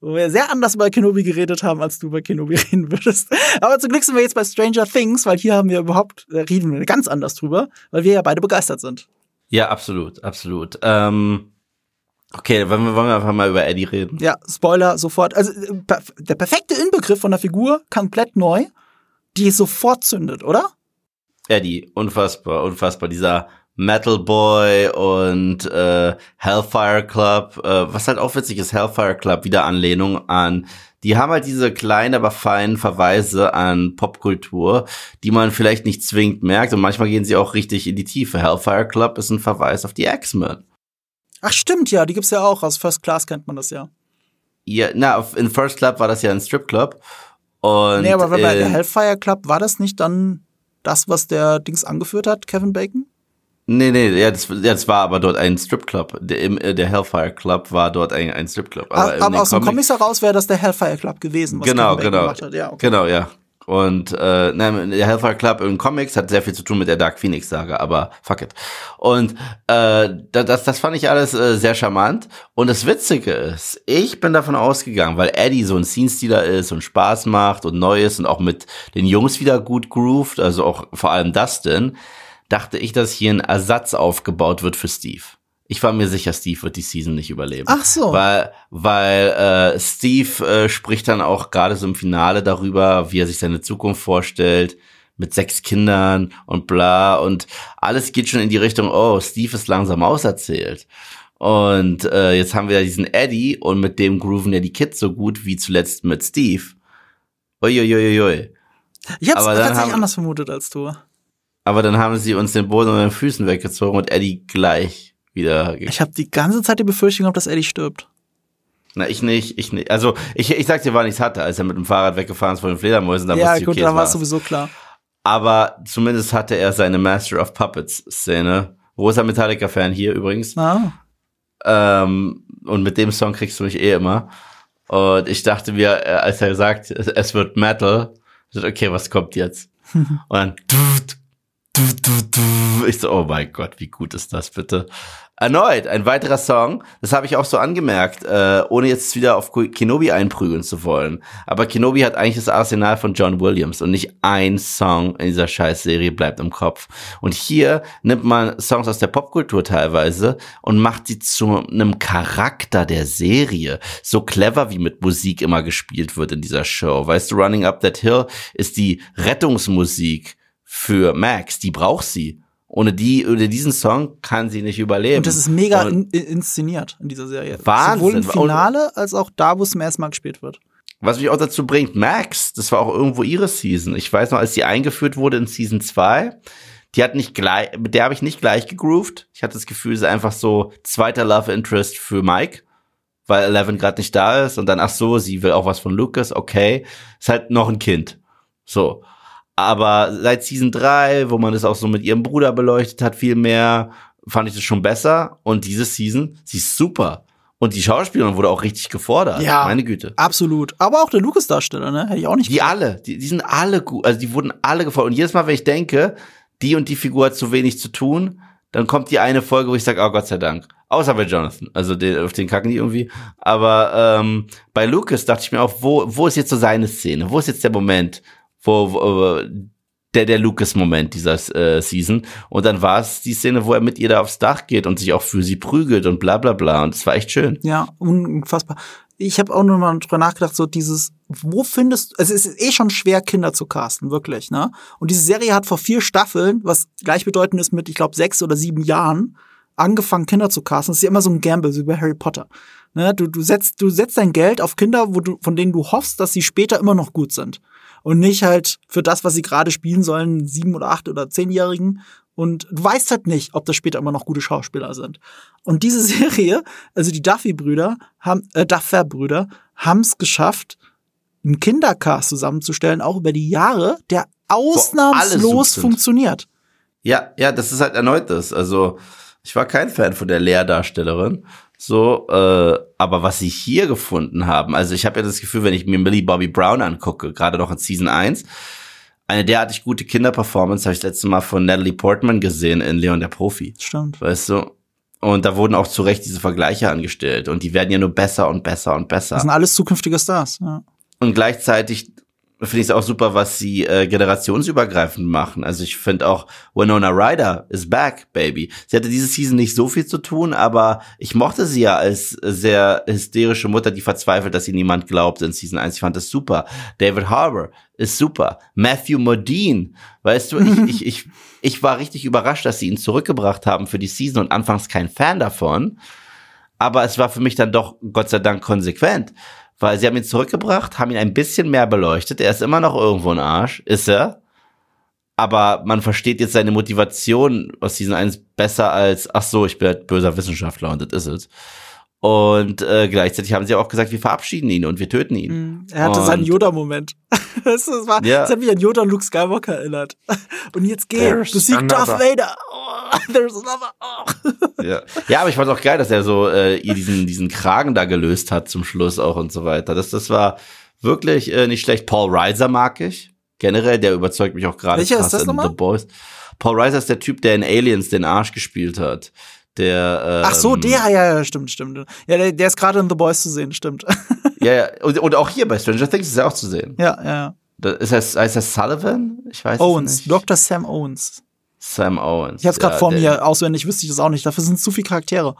Wo wir sehr anders über Kenobi geredet haben, als du über Kenobi reden würdest. Aber zum Glück sind wir jetzt bei Stranger Things, weil hier haben wir überhaupt, da reden wir ganz anders drüber, weil wir ja beide begeistert sind. Ja, absolut, absolut. Ähm Okay, wollen wir, wollen wir einfach mal über Eddie reden. Ja, Spoiler sofort. Also äh, der perfekte Inbegriff von der Figur, komplett neu, die sofort zündet, oder? Eddie, unfassbar, unfassbar. Dieser Metal Boy und äh, Hellfire Club, äh, was halt auch witzig ist, Hellfire Club, wieder Anlehnung an. Die haben halt diese kleinen, aber feinen Verweise an Popkultur, die man vielleicht nicht zwingend merkt und manchmal gehen sie auch richtig in die Tiefe. Hellfire Club ist ein Verweis auf die X-Men. Ach stimmt, ja, die gibt's ja auch. Aus First Class kennt man das ja. Ja, na, in First Club war das ja ein Stripclub. Und nee, aber bei der Hellfire Club war das nicht dann Das, was der Dings angeführt hat, Kevin Bacon? Nee, nee, ja, das, das war aber dort ein Stripclub. Der, äh, der Hellfire Club war dort ein, ein Stripclub. Aber, aber aus den Comics heraus wäre das der Hellfire Club gewesen, was genau, Kevin Bacon genau, gemacht hat. Ja, okay. Genau, ja. Und äh, nein, der Hellfire Club in Comics hat sehr viel zu tun mit der Dark Phoenix Saga, aber fuck it. Und äh, das, das fand ich alles äh, sehr charmant. Und das Witzige ist, ich bin davon ausgegangen, weil Eddie so ein Scene-Stealer ist und Spaß macht und neu ist und auch mit den Jungs wieder gut grooved, also auch vor allem Dustin, dachte ich, dass hier ein Ersatz aufgebaut wird für Steve. Ich war mir sicher, Steve wird die Season nicht überleben. Ach so. Weil, weil äh, Steve äh, spricht dann auch gerade so im Finale darüber, wie er sich seine Zukunft vorstellt, mit sechs Kindern und bla. Und alles geht schon in die Richtung, oh, Steve ist langsam auserzählt. Und äh, jetzt haben wir ja diesen Eddie und mit dem grooven ja die Kids so gut wie zuletzt mit Steve. Uiuiuiui. Ich hab's tatsächlich anders vermutet als du. Aber dann haben sie uns den Boden unter den Füßen weggezogen und Eddie gleich wieder. Ich habe die ganze Zeit die Befürchtung gehabt, dass Eddie stirbt. Na, ich nicht, ich nicht. Also, ich, ich sag dir, wann ich's hatte, als er mit dem Fahrrad weggefahren ist von den Fledermäusen, dann ja, wusste ich, okay, gut, dann war es sowieso klar. Aber zumindest hatte er seine Master of Puppets Szene. Wo ist er Metallica-Fan hier übrigens? Ah. Ähm, und mit dem Song kriegst du mich eh immer. Und ich dachte mir, äh, als er sagt, es wird Metal, okay, was kommt jetzt? und dann, ich so, oh mein Gott, wie gut ist das bitte? Erneut, ein weiterer Song, das habe ich auch so angemerkt, äh, ohne jetzt wieder auf Kenobi einprügeln zu wollen. Aber Kenobi hat eigentlich das Arsenal von John Williams und nicht ein Song in dieser Scheißserie bleibt im Kopf. Und hier nimmt man Songs aus der Popkultur teilweise und macht sie zu einem Charakter der Serie. So clever, wie mit Musik immer gespielt wird in dieser Show. Weißt du, Running Up That Hill ist die Rettungsmusik für Max, die braucht sie. Ohne die, ohne diesen Song kann sie nicht überleben. Und das ist mega in, inszeniert in dieser Serie. Wahnsinn. Sowohl im Finale als auch da, wo es zum ersten Mal gespielt wird. Was mich auch dazu bringt, Max, das war auch irgendwo ihre Season. Ich weiß noch, als sie eingeführt wurde in Season 2, die hat nicht gleich, mit der habe ich nicht gleich gegroovt. Ich hatte das Gefühl, sie ist einfach so zweiter Love Interest für Mike, weil Eleven gerade nicht da ist und dann, ach so, sie will auch was von Lucas, okay. Ist halt noch ein Kind. So. Aber seit Season 3, wo man es auch so mit ihrem Bruder beleuchtet hat, viel mehr, fand ich das schon besser. Und diese Season, sie ist super. Und die Schauspielerin wurde auch richtig gefordert. Ja, meine Güte. Absolut. Aber auch der Lucas-Darsteller, ne? Hätte ich auch nicht. Die gedacht. alle, die, die sind alle gut. Also die wurden alle gefordert. Und jedes Mal, wenn ich denke, die und die Figur hat zu wenig zu tun, dann kommt die eine Folge, wo ich sage, oh Gott sei Dank. Außer bei Jonathan. Also den, auf den kacken die irgendwie. Aber ähm, bei Lucas dachte ich mir auch, wo, wo ist jetzt so seine Szene? Wo ist jetzt der Moment, wo, wo der, der Lucas-Moment dieser äh, Season. Und dann war es die Szene, wo er mit ihr da aufs Dach geht und sich auch für sie prügelt und bla bla bla. Und es war echt schön. Ja, unfassbar. Ich habe auch nur mal drüber nachgedacht, so dieses, wo findest also es ist eh schon schwer, Kinder zu casten, wirklich, ne? Und diese Serie hat vor vier Staffeln, was gleichbedeutend ist mit, ich glaube, sechs oder sieben Jahren, angefangen, Kinder zu casten. Das ist ja immer so ein Gamble, wie bei Harry Potter. Ne? Du, du, setzt, du setzt dein Geld auf Kinder, wo du, von denen du hoffst, dass sie später immer noch gut sind und nicht halt für das, was sie gerade spielen sollen, sieben oder acht oder zehnjährigen. Und du weißt halt nicht, ob das später immer noch gute Schauspieler sind. Und diese Serie, also die Duffy-Brüder, haben, äh, Duffer-Brüder, haben es geschafft, einen Kindercast zusammenzustellen, auch über die Jahre, der ausnahmslos funktioniert. Ja, ja, das ist halt erneut das. Also, ich war kein Fan von der Lehrdarstellerin. So, äh, aber was sie hier gefunden haben, also ich habe ja das Gefühl, wenn ich mir Millie Bobby Brown angucke, gerade noch in Season 1, eine derartig gute Kinderperformance habe ich das letzte Mal von Natalie Portman gesehen in Leon der Profi. Stimmt. Weißt du? Und da wurden auch zu Recht diese Vergleiche angestellt und die werden ja nur besser und besser und besser. Das sind alles zukünftige Stars, ja. Und gleichzeitig finde ich es auch super, was sie äh, generationsübergreifend machen. Also ich finde auch Winona Ryder is back, baby. Sie hatte diese Season nicht so viel zu tun, aber ich mochte sie ja als sehr hysterische Mutter, die verzweifelt, dass sie niemand glaubt in Season 1. Ich fand das super. David Harbour ist super. Matthew Modine, weißt du, ich, ich, ich, ich war richtig überrascht, dass sie ihn zurückgebracht haben für die Season und anfangs kein Fan davon. Aber es war für mich dann doch Gott sei Dank konsequent weil sie haben ihn zurückgebracht, haben ihn ein bisschen mehr beleuchtet. Er ist immer noch irgendwo ein Arsch, ist er. Aber man versteht jetzt seine Motivation aus diesen eins besser als, ach so, ich bin halt böser Wissenschaftler und das ist es. Und äh, gleichzeitig haben sie auch gesagt, wir verabschieden ihn und wir töten ihn. Mhm. Er hatte und seinen Yoda-Moment. das, das, war- Ja. das hat mich an Yoda und Luke Skywalker erinnert. Und jetzt geh, There's besieg Darth. Vader. Oh, there's another. Oh. Ja. ja, aber ich fand auch geil, dass er so äh, ihr diesen, diesen Kragen da gelöst hat zum Schluss auch und so weiter. Das, das war wirklich äh, nicht schlecht. Paul Reiser mag ich. Generell, der überzeugt mich auch gerade Welcher ist krass das in nochmal? The Boys. Paul Reiser ist der Typ, der in Aliens den Arsch gespielt hat. Der, ähm, Ach so, der, ja, ja, stimmt, stimmt. Ja, der, der ist gerade in The Boys zu sehen, stimmt. Ja, ja. Und, und auch hier bei Stranger Things ist er auch zu sehen. ja, ja, ja. Da ist er, heißt er Sullivan? Ich weiß Owens, nicht. Dr. Sam Owens. Sam Owens. Ich hab's gerade ja, vor mir auswendig, wüsste ich das auch nicht. Dafür sind zu viele Charaktere.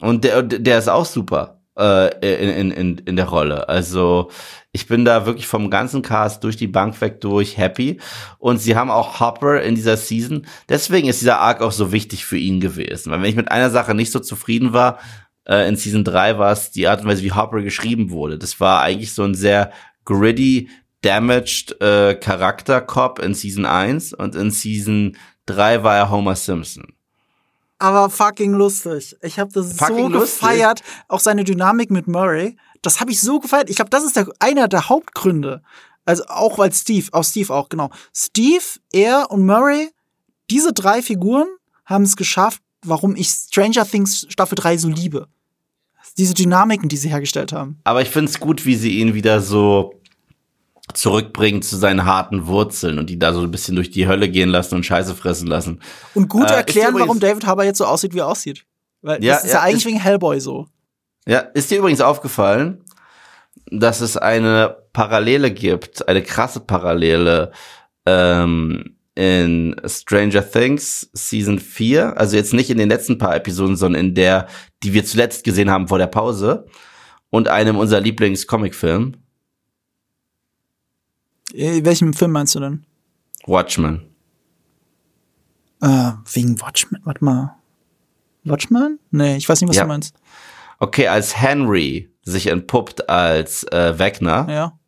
Und der, der ist auch super in, in, in, in der Rolle. Also ich bin da wirklich vom ganzen Cast durch die Bank weg durch happy. Und sie haben auch Hopper in dieser Season. Deswegen ist dieser Arc auch so wichtig für ihn gewesen. Weil wenn ich mit einer Sache nicht so zufrieden war, äh, in Season 3 war es die Art und Weise, wie Hopper geschrieben wurde. Das war eigentlich so ein sehr gritty, damaged äh, Charakter-Cop in Season 1 und in Season 3 war er Homer Simpson. Aber fucking lustig. Ich habe das so Fucking lustig? gefeiert. Auch seine Dynamik mit Murray. Das habe ich so gefeiert. Ich glaube, das ist der, einer der Hauptgründe. Also auch weil Steve, auch Steve auch, genau. Steve, er und Murray, diese drei Figuren haben es geschafft, warum ich Stranger Things Staffel 3 so liebe. Diese Dynamiken, die sie hergestellt haben. Aber ich find's gut, wie sie ihn wieder so zurückbringen zu seinen harten Wurzeln und die da so ein bisschen durch die Hölle gehen lassen und Scheiße fressen lassen. Und gut Äh, übrigens- warum David Harbour jetzt so aussieht, wie er aussieht. Weil Ja, das ist ja, ja, eigentlich ist- wegen Hellboy so. Ja, ist dir übrigens aufgefallen, dass es eine Parallele gibt, eine krasse Parallele ähm, in Stranger Things Season 4, also jetzt nicht in den letzten paar Episoden, sondern in der, die wir zuletzt gesehen haben vor der Pause und einem unserer Lieblings-Comic-Film, welchen Film meinst du denn? Watchmen. Äh, wegen Watchmen. Warte mal. Watchmen? Nee, ich weiß nicht, was Ja. du meinst. Okay, als Henry sich entpuppt als äh, Wegner Ja.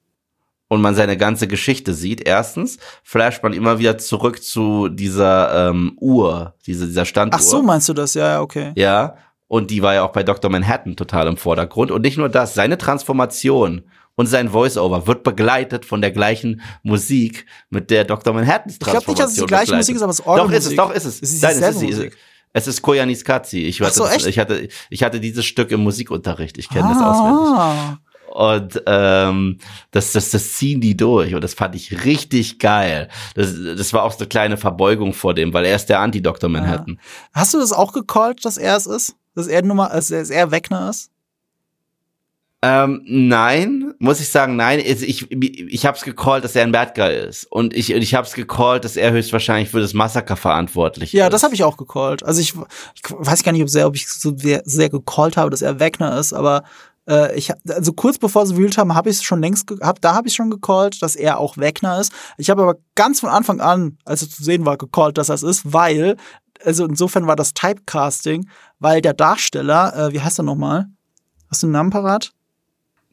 und man seine ganze Geschichte sieht, erstens flasht man immer wieder zurück zu dieser ähm, Uhr, diese, dieser Standuhr. Ach so, meinst du das? Ja, ja, okay. Ja, und die war ja auch bei Dr. Manhattan total im Vordergrund. Und nicht nur das, seine Transformation und sein Voiceover wird begleitet von der gleichen Musik, mit der Dr. Manhattans Ich glaube Transformation nicht, dass es die gleiche begleitet. Musik ist, aber es ist Doch, ist es, doch, ist es. Es ist Nein, es ist sie. Musik. Es ist Koyanis Katzi. Ich, hatte, so, das- ich, hatte, ich hatte dieses Stück im Musikunterricht. Ich kenne das auswendig. Ah, Und ähm, das, das, das ziehen die durch. Und das fand ich richtig geil. Das, das war auch so eine kleine Verbeugung vor dem, weil er ist der Anti-Dr. Manhattan. Hast du das auch gecallt, dass er es ist? Dass er Nummer, dass er Wegner ist? Ähm, nein, muss ich sagen, nein. Ich, ich, habe es gecallt, dass er ein Bad Guy ist. Und ich, ich habe es gecallt, dass er höchstwahrscheinlich für das Massaker verantwortlich Ja, ist. das habe ich auch gecallt. Also ich, ich weiß gar nicht, ob, sehr, ob ich so sehr, sehr gecallt habe, dass er Wegner ist, aber äh, ich also kurz bevor sie haben, habe ich es schon längst hab, da habe ich schon gecallt, dass er auch Wegner ist. Ich habe aber ganz von Anfang an, als es zu sehen war, gecallt, dass das ist, weil also insofern war das Typecasting, weil der Darsteller, äh, wie heißt er nochmal? Hast du einen Namen parat?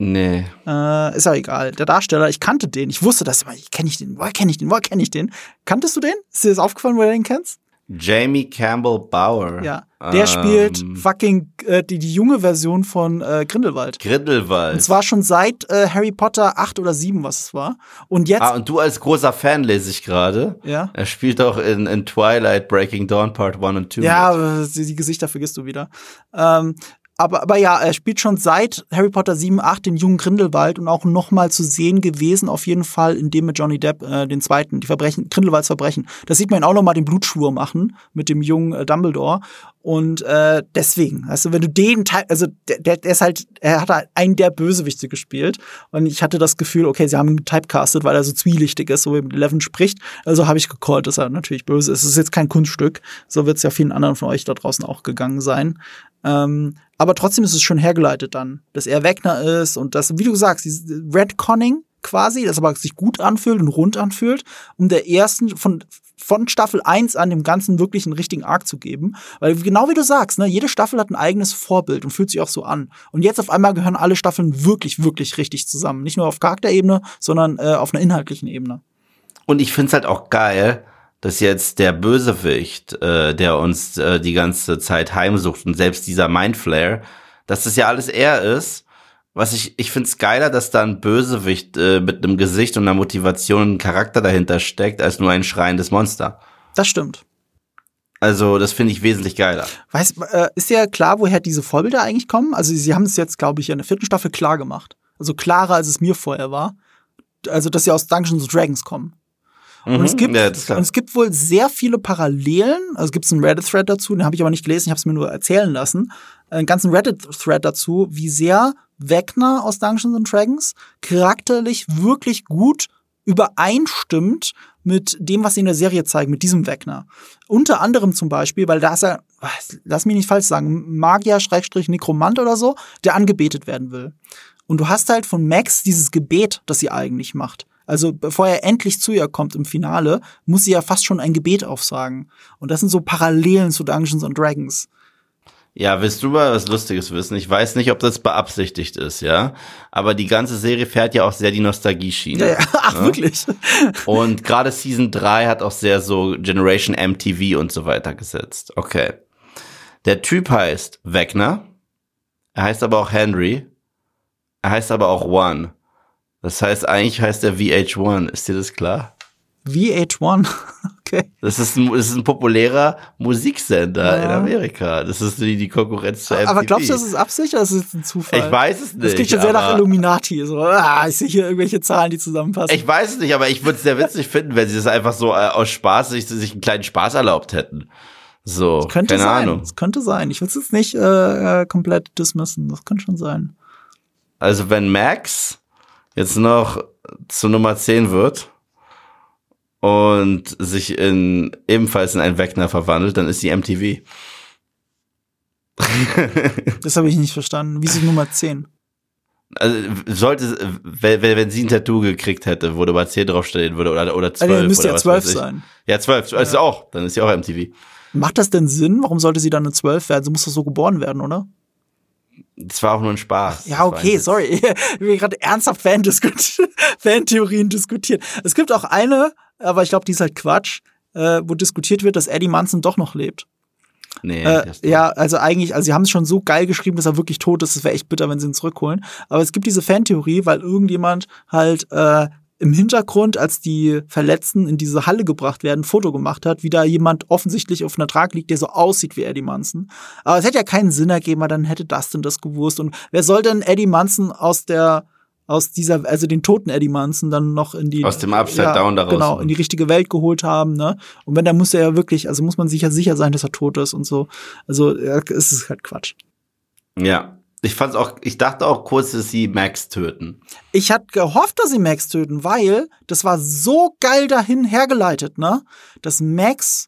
Nee. Äh, ist ja egal. Der Darsteller, ich kannte den. Ich wusste das immer. Ich kenne ich den. Woher kenne ich den? Woher kenne ich den? Kanntest du den? Ist dir das aufgefallen, wo du den kennst? Jamie Campbell Bauer. Ja. Der Ähm, spielt fucking äh, die, die junge Version von äh, Grindelwald. Grindelwald. Und zwar schon seit äh, Harry Potter 8 oder 7, was es war. Und jetzt, ah, und du als großer Fan lese ich gerade. ja. Er spielt auch in, in Twilight Breaking Dawn Part 1 und 2. Ja, die, die Gesichter vergisst du wieder. Ähm, aber, aber ja, er spielt schon seit Harry Potter 7, 8 den jungen Grindelwald und auch noch mal zu sehen gewesen, auf jeden Fall in dem mit Johnny Depp, äh, den zweiten, die Verbrechen, Grindelwalds Verbrechen. Da sieht man ihn auch noch mal den Blutschwur machen mit dem jungen äh, Dumbledore. Und äh, deswegen, also wenn du den Teil, also der, der, ist halt, er hat halt einen der Bösewichte gespielt. Und ich hatte das Gefühl, okay, sie haben ihn typecastet, weil er so zwielichtig ist, so wie mit Eleven spricht. Also habe ich gecallt, dass er natürlich böse ist. Es ist jetzt kein Kunststück. So wird es ja vielen anderen von euch da draußen auch gegangen sein. Ähm, aber trotzdem ist es schon hergeleitet dann, dass er Wegner ist und das, wie du sagst, dieses Redconning quasi, das aber sich gut anfühlt und rund anfühlt, um der ersten von von Staffel 1 an dem Ganzen wirklich einen richtigen Arc zu geben. Weil genau wie du sagst, ne, jede Staffel hat ein eigenes Vorbild und fühlt sich auch so an. Und jetzt auf einmal gehören alle Staffeln wirklich, wirklich richtig zusammen. Nicht nur auf Charakterebene, sondern äh, auf einer inhaltlichen Ebene. Und ich find's halt auch geil, dass jetzt der Bösewicht, äh, der uns äh, die ganze Zeit heimsucht und selbst dieser Mindflayer, dass das ja alles er ist. Was ich, ich find's geiler, dass da ein Bösewicht äh, mit einem Gesicht und einer Motivation und einem Charakter dahinter steckt, als nur ein schreiendes Monster. Das stimmt. Also, das finde ich wesentlich geiler. Weiß, äh, ist ja klar, woher diese Vorbilder eigentlich kommen? Also, sie haben es jetzt, glaube ich, in der vierten Staffel klar gemacht. Also klarer, als es mir vorher war. Also, dass sie aus Dungeons Dragons kommen. Und, es Mhm, gibt, ja, und es gibt wohl sehr viele Parallelen. Also es gibt einen Reddit-Thread dazu, den habe ich aber nicht gelesen, ich habe es mir nur erzählen lassen. Einen ganzen Reddit-Thread dazu, wie sehr Wegner aus Dungeons and Dragons charakterlich wirklich gut übereinstimmt mit dem, was sie in der Serie zeigen, mit diesem Wegner. Unter anderem zum Beispiel, weil da ist er, lass mich nicht falsch sagen, Magier, Schrägstrich, Nekromant oder so, der angebetet werden will. Und du hast halt von Max dieses Gebet, das sie eigentlich macht. Also bevor er endlich zu ihr kommt im Finale, muss sie ja fast schon ein Gebet aufsagen. Und das sind so Parallelen zu Dungeons and Dragons. Ja, willst du mal was Lustiges wissen? Ich weiß nicht, ob das beabsichtigt ist, ja. Aber die ganze Serie fährt ja auch sehr die Nostalgie-Schiene. Ja, ja. Ach, Ja. wirklich? Und gerade Season 3 hat auch sehr so Generation MTV und so weiter gesetzt. Okay. Der Typ heißt Wegner. Er heißt aber auch Henry. Er heißt aber auch One. Das heißt, eigentlich heißt er VH1. Ist dir das klar? VH1. Okay. Das ist ein, das ist ein populärer Musiksender Ja. in Amerika. Das ist die, die Konkurrenz zu MTV. Aber glaubst du, das ist Absicht oder ist es ein Zufall? Ich weiß es nicht. Das klingt schon sehr nach Illuminati. So, ah, ich sehe hier irgendwelche Zahlen, die zusammenpassen. Ich weiß es nicht, aber ich würde es sehr witzig finden, wenn sie das einfach so äh, aus Spaß sich, sich einen kleinen Spaß erlaubt hätten. So, könnte keine sein. Ahnung. Es könnte sein. Ich will es jetzt nicht äh, äh, komplett dismissen. Das könnte schon sein. Also wenn Max jetzt noch zu Nummer 10 wird und sich in ebenfalls in einen Wegner verwandelt, dann ist die MTV. Das habe ich nicht verstanden. Wieso Nummer 10? Also sollte wenn, wenn sie ein Tattoo gekriegt hätte, wo Nummer 10 draufstehen würde oder oder 12 Also, müsste ja was 12 weiß ich. sein. Ja, 12, also auch, dann ist sie auch MTV. Macht das denn Sinn? Warum sollte sie dann eine 12 werden? Sie muss doch so geboren werden, oder? Das war auch nur ein Spaß. Ja, okay, sorry. Wir gerade ernsthaft Fan Fan-Theorien diskutiert. Es gibt auch eine, aber ich glaube, die ist halt Quatsch, äh, wo diskutiert wird, dass Eddie Munson doch noch lebt. Nee, Äh, ja, also eigentlich, also sie haben es schon so geil geschrieben, dass er wirklich tot ist. Es wäre echt bitter, wenn sie ihn zurückholen. Aber es gibt diese Fantheorie, weil irgendjemand halt äh, im Hintergrund, als die Verletzten in diese Halle gebracht werden, ein Foto gemacht hat, wie da jemand offensichtlich auf einer Trage liegt, der so aussieht wie Eddie Munson. Aber es hätte ja keinen Sinn ergeben, weil dann hätte Dustin das gewusst. Und wer soll denn Eddie Munson aus der aus dieser, also den toten Eddie Munson dann noch in die Aus dem Upside Down da genau, in die richtige Welt geholt haben, ne? Und wenn, dann muss er ja wirklich, also muss man sich ja sicher sein, dass er tot ist und so. Also, ja, es ist halt Quatsch. Ja. Ich fand's auch, ich dachte auch kurz, dass sie Max töten. Ich hatte gehofft, dass sie Max töten, weil das war so geil dahin hergeleitet, ne? Dass Max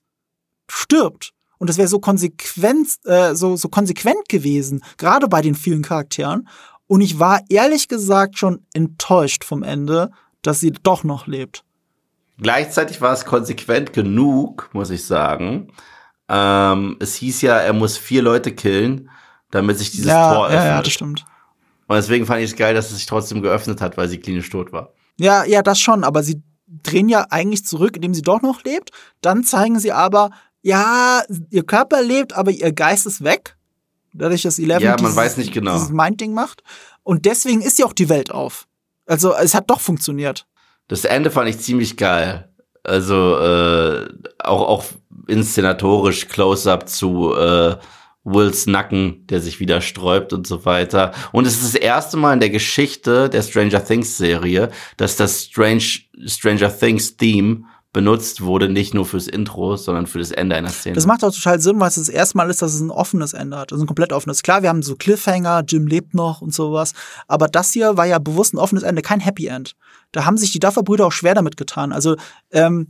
stirbt. Und das wäre so konsequent, äh, so, so konsequent gewesen, gerade bei den vielen Charakteren. Und ich war ehrlich gesagt schon enttäuscht vom Ende, dass sie doch noch lebt. Gleichzeitig war es konsequent genug, muss ich sagen. Ähm, es hieß ja, er muss vier Leute killen, damit sich dieses ja, Tor ja, öffnet. ja, das stimmt. Und deswegen fand ich es geil, dass es sich trotzdem geöffnet hat, weil sie klinisch tot war. Ja, ja, das schon, aber sie drehen ja eigentlich zurück, indem sie doch noch lebt. Dann zeigen sie aber, ja, ihr Körper lebt, aber ihr Geist ist weg. Dadurch, dass Eleven Ja, man dieses, weiß nicht genau. dieses Mind-Ding macht. Und deswegen ist ja auch die Welt auf. Also, es hat doch funktioniert. Das Ende fand ich ziemlich geil. Also äh, auch auch inszenatorisch Close-up zu äh, Wills Nacken, der sich wieder sträubt und so weiter. Und es ist das erste Mal in der Geschichte der Stranger Things Serie, dass das Strange Stranger Things Theme benutzt wurde, nicht nur fürs Intro, sondern für das Ende einer Szene. Das macht auch total Sinn, weil es das erste Mal ist, dass es ein offenes Ende hat. Also ein komplett offenes. Klar, wir haben so Cliffhanger, Jim lebt noch und sowas. Aber das hier war ja bewusst ein offenes Ende, kein Happy End. Da haben sich die Duffer-Brüder auch schwer damit getan. Also, ähm,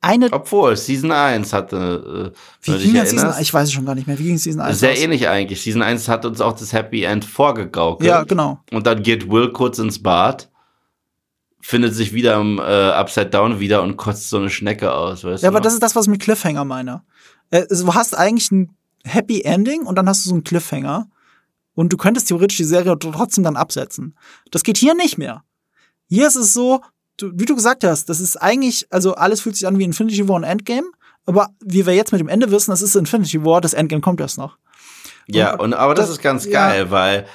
eine. Obwohl, Season 1 hatte, äh, Wie ging das Season, ich weiß es schon gar nicht mehr. Wie ging Season 1 sehr aus? ähnlich eigentlich. Season 1 hat uns auch das Happy End vorgegaukelt. Ja, genau. Und dann geht Will kurz ins Bad, findet sich wieder im äh, Upside Down wieder und kotzt so eine Schnecke aus, weißt Ja, du? aber das ist das, was ich mit Cliffhanger meine. Äh, also du hast eigentlich ein Happy Ending und dann hast du so einen Cliffhanger. Und du könntest theoretisch die Serie trotzdem dann absetzen. Das geht hier nicht mehr. Hier ist es so, du, wie du gesagt hast, das ist eigentlich, also alles fühlt sich an wie Infinity War und Endgame. Aber wie wir jetzt mit dem Ende wissen, das ist Infinity War, das Endgame kommt erst noch. Ja, und, aber das, das ist ganz geil, ja. weil,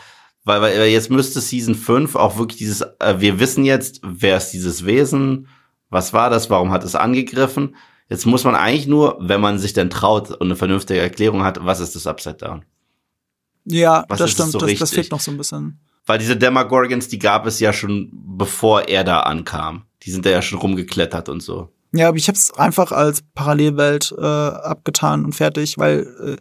weil, weil jetzt müsste Season 5 auch wirklich dieses, äh, wir wissen jetzt, wer ist dieses Wesen, was war das, warum hat es angegriffen. Jetzt muss man eigentlich nur, wenn man sich denn traut und eine vernünftige Erklärung hat, was ist das Upside Down? Ja, was das stimmt, so das, das fehlt noch so ein bisschen. Weil diese Demogorgons, die gab es ja schon, bevor er da ankam. Die sind da ja schon rumgeklettert und so. Ja, aber ich habe es einfach als Parallelwelt äh, abgetan und fertig, weil äh,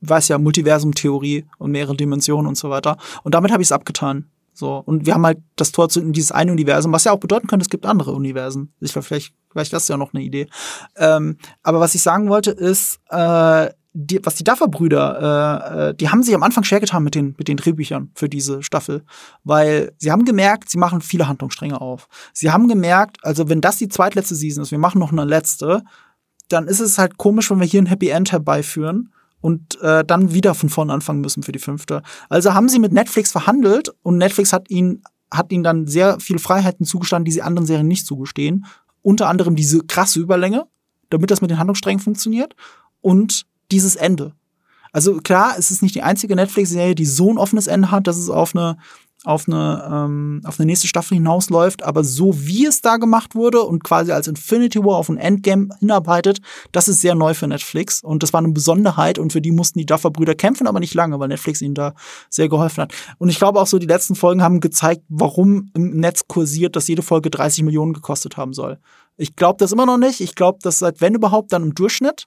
weiß ja Multiversum-Theorie und mehrere Dimensionen und so weiter. Und damit habe ich es abgetan. So und wir haben halt das Tor zu dieses eine Universum, was ja auch bedeuten könnte, es gibt andere Universen. Ich glaube, vielleicht, vielleicht das ist ja noch eine Idee. Ähm, aber was ich sagen wollte ist, äh, die, was die Duffer-Brüder, äh, äh, die haben sich am Anfang schwer getan mit den, mit den Drehbüchern für diese Staffel, weil sie haben gemerkt, sie machen viele Handlungsstränge auf. Sie haben gemerkt, also wenn das die zweitletzte Season ist, wir machen noch eine letzte, dann ist es halt komisch, wenn wir hier ein Happy End herbeiführen und äh, dann wieder von vorne anfangen müssen für die fünfte. Also haben sie mit Netflix verhandelt und Netflix hat ihnen hat ihnen dann sehr viele Freiheiten zugestanden, die sie anderen Serien nicht zugestehen. Unter anderem diese krasse Überlänge, damit das mit den Handlungssträngen funktioniert und dieses Ende. Also klar, es ist nicht die einzige Netflix-Serie, die so ein offenes Ende hat, dass es auf eine auf eine, ähm, auf eine nächste Staffel hinausläuft, aber so wie es da gemacht wurde und quasi als Infinity War auf ein Endgame hinarbeitet, das ist sehr neu für Netflix und das war eine Besonderheit und für die mussten die Duffer-Brüder kämpfen, aber nicht lange, weil Netflix ihnen da sehr geholfen hat. Und ich glaube auch so, die letzten Folgen haben gezeigt, warum im Netz kursiert, dass jede Folge 30 Millionen gekostet haben soll. Ich glaube das immer noch nicht. Ich glaube, das seit wenn überhaupt dann im Durchschnitt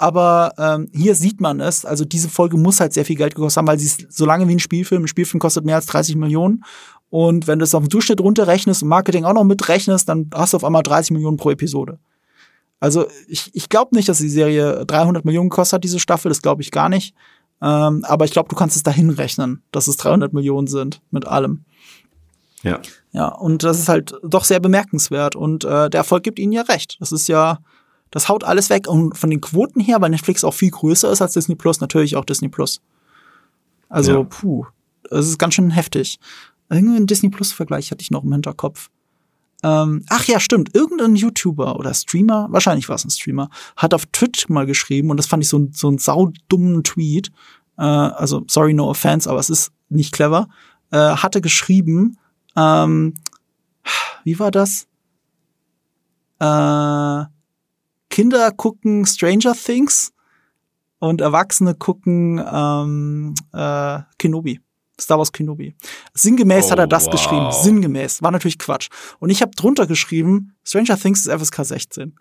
aber ähm, hier sieht man es. Also diese Folge muss halt sehr viel Geld gekostet haben, weil sie ist so lange wie ein Spielfilm. Ein Spielfilm kostet mehr als 30 Millionen. Und wenn du es auf den Durchschnitt runterrechnest und Marketing auch noch mitrechnest, dann hast du auf einmal 30 Millionen pro Episode. Also ich, ich glaube nicht, dass die Serie 300 Millionen gekostet hat, diese Staffel. Das glaube ich gar nicht. Ähm, aber ich glaube, du kannst es dahin rechnen, dass es 300 Millionen sind mit allem. Ja. Ja, und das ist halt doch sehr bemerkenswert. Und äh, der Erfolg gibt ihnen ja recht. Das ist ja das haut alles weg. Und von den Quoten her, weil Netflix auch viel größer ist als Disney Plus, natürlich auch Disney Plus. Also, ja. puh, das ist ganz schön heftig. Irgendeinen Disney Plus-Vergleich hatte ich noch im Hinterkopf. Ähm, ach ja, stimmt. Irgendein YouTuber oder Streamer, wahrscheinlich war es ein Streamer, hat auf Twitch mal geschrieben und das fand ich so, so einen saudummen Tweet. Äh, also, sorry, no offense, aber es ist nicht clever. Äh, hatte geschrieben, ähm, wie war das? Äh, Kinder gucken Stranger Things und Erwachsene gucken ähm, äh, Kenobi. Star Wars Kenobi. Sinngemäß oh, hat er das wow. geschrieben. Sinngemäß. War natürlich Quatsch. Und ich habe drunter geschrieben, Stranger Things ist FSK 16.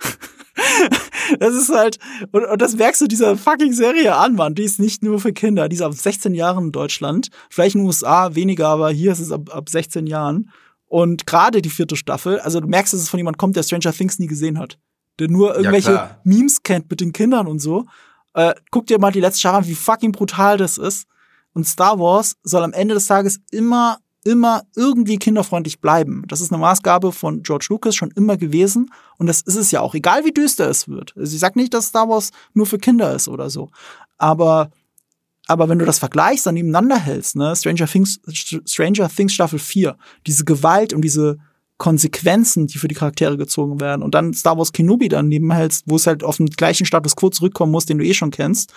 das ist halt, und, und das merkst du dieser fucking Serie an, Mann. Die ist nicht nur für Kinder. Die ist ab 16 Jahren in Deutschland. Vielleicht in den USA weniger, aber hier ist es ab, ab 16 Jahren. Und gerade die vierte Staffel, also du merkst, dass es von jemandem kommt, der Stranger Things nie gesehen hat der nur irgendwelche ja, Memes kennt mit den Kindern und so. Äh, guck dir mal die letzte Staffel an, wie fucking brutal das ist. Und Star Wars soll am Ende des Tages immer, immer irgendwie kinderfreundlich bleiben. Das ist eine Maßgabe von George Lucas schon immer gewesen. Und das ist es ja auch, egal wie düster es wird. Also ich sag nicht, dass Star Wars nur für Kinder ist oder so. Aber, aber wenn du das vergleichst, dann nebeneinander hältst, ne, Stranger Things, Stranger Things Staffel 4, diese Gewalt und diese, Konsequenzen, die für die Charaktere gezogen werden. Und dann Star Wars Kenobi daneben hältst, wo es halt auf den gleichen Status quo zurückkommen muss, den du eh schon kennst.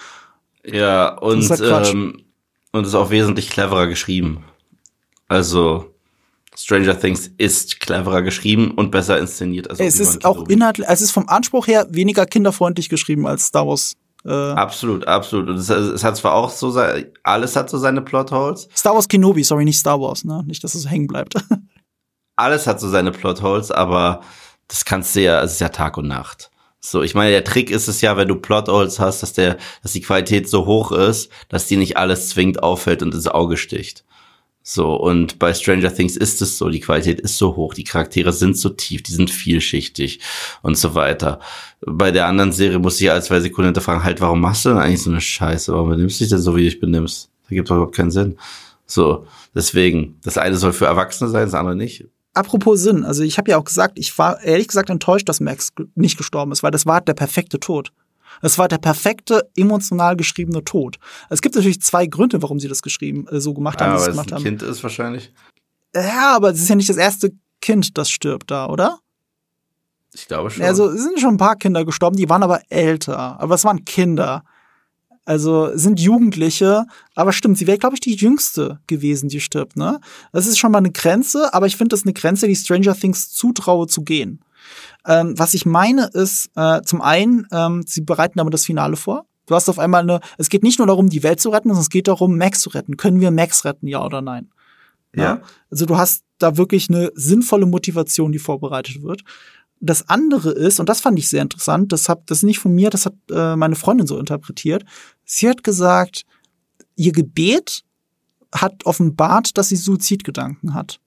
Ja, und, halt ähm, und ist auch wesentlich cleverer geschrieben. Also, Stranger Things ist cleverer geschrieben und besser inszeniert. Als es ist auch inhaltlich, es ist vom Anspruch her weniger kinderfreundlich geschrieben als Star Wars. Äh absolut, absolut. Und es, es, hat zwar auch so, alles hat so seine Plotholes. Star Wars Kenobi, sorry, nicht Star Wars, ne? Nicht, dass es hängen bleibt. alles hat so seine Plotholes, aber das kannst du ja, es ist ja Tag und Nacht. So, ich meine, der Trick ist es ja, wenn du Plotholes hast, dass der, dass die Qualität so hoch ist, dass die nicht alles zwingend auffällt und ins Auge sticht. So, und bei Stranger Things ist es so, die Qualität ist so hoch, die Charaktere sind so tief, die sind vielschichtig und so weiter. Bei der anderen Serie muss ich alle zwei Sekunden hinterfragen, halt, warum machst du denn eigentlich so eine Scheiße? Warum benimmst du dich denn so, wie du dich benimmst? Da gibt doch überhaupt keinen Sinn. So, deswegen, das eine soll für Erwachsene sein, das andere nicht apropos Sinn, also ich habe ja auch gesagt, ich war ehrlich gesagt enttäuscht, dass Max nicht gestorben ist, weil das war der perfekte Tod. Es war der perfekte, emotional geschriebene Tod. Es gibt natürlich zwei Gründe, warum sie das geschrieben, äh, so gemacht haben, ja, wie sie es gemacht ein haben. Kind ist wahrscheinlich. Ja, aber es ist ja nicht das erste Kind, das stirbt da, oder? Ich glaube schon. Also es sind schon ein paar Kinder gestorben, die waren aber älter. Aber es waren Kinder. Also sind Jugendliche, aber stimmt, sie wäre, glaube ich, die jüngste gewesen, die stirbt, ne? Das ist schon mal eine Grenze, aber ich finde das eine Grenze, die Stranger Things zutraue zu gehen. Ähm, was ich meine ist, äh, zum einen, ähm, sie bereiten damit das Finale vor. Du hast auf einmal eine, es geht nicht nur darum, die Welt zu retten, sondern es geht darum, Max zu retten. Können wir Max retten, ja oder nein? Ja. ja? Also du hast da wirklich eine sinnvolle Motivation, die vorbereitet wird das andere ist, und das fand ich sehr interessant, das, hab, das ist nicht von mir, das hat äh, meine Freundin so interpretiert. Sie hat gesagt, ihr Gebet hat offenbart, dass sie Suizidgedanken hat.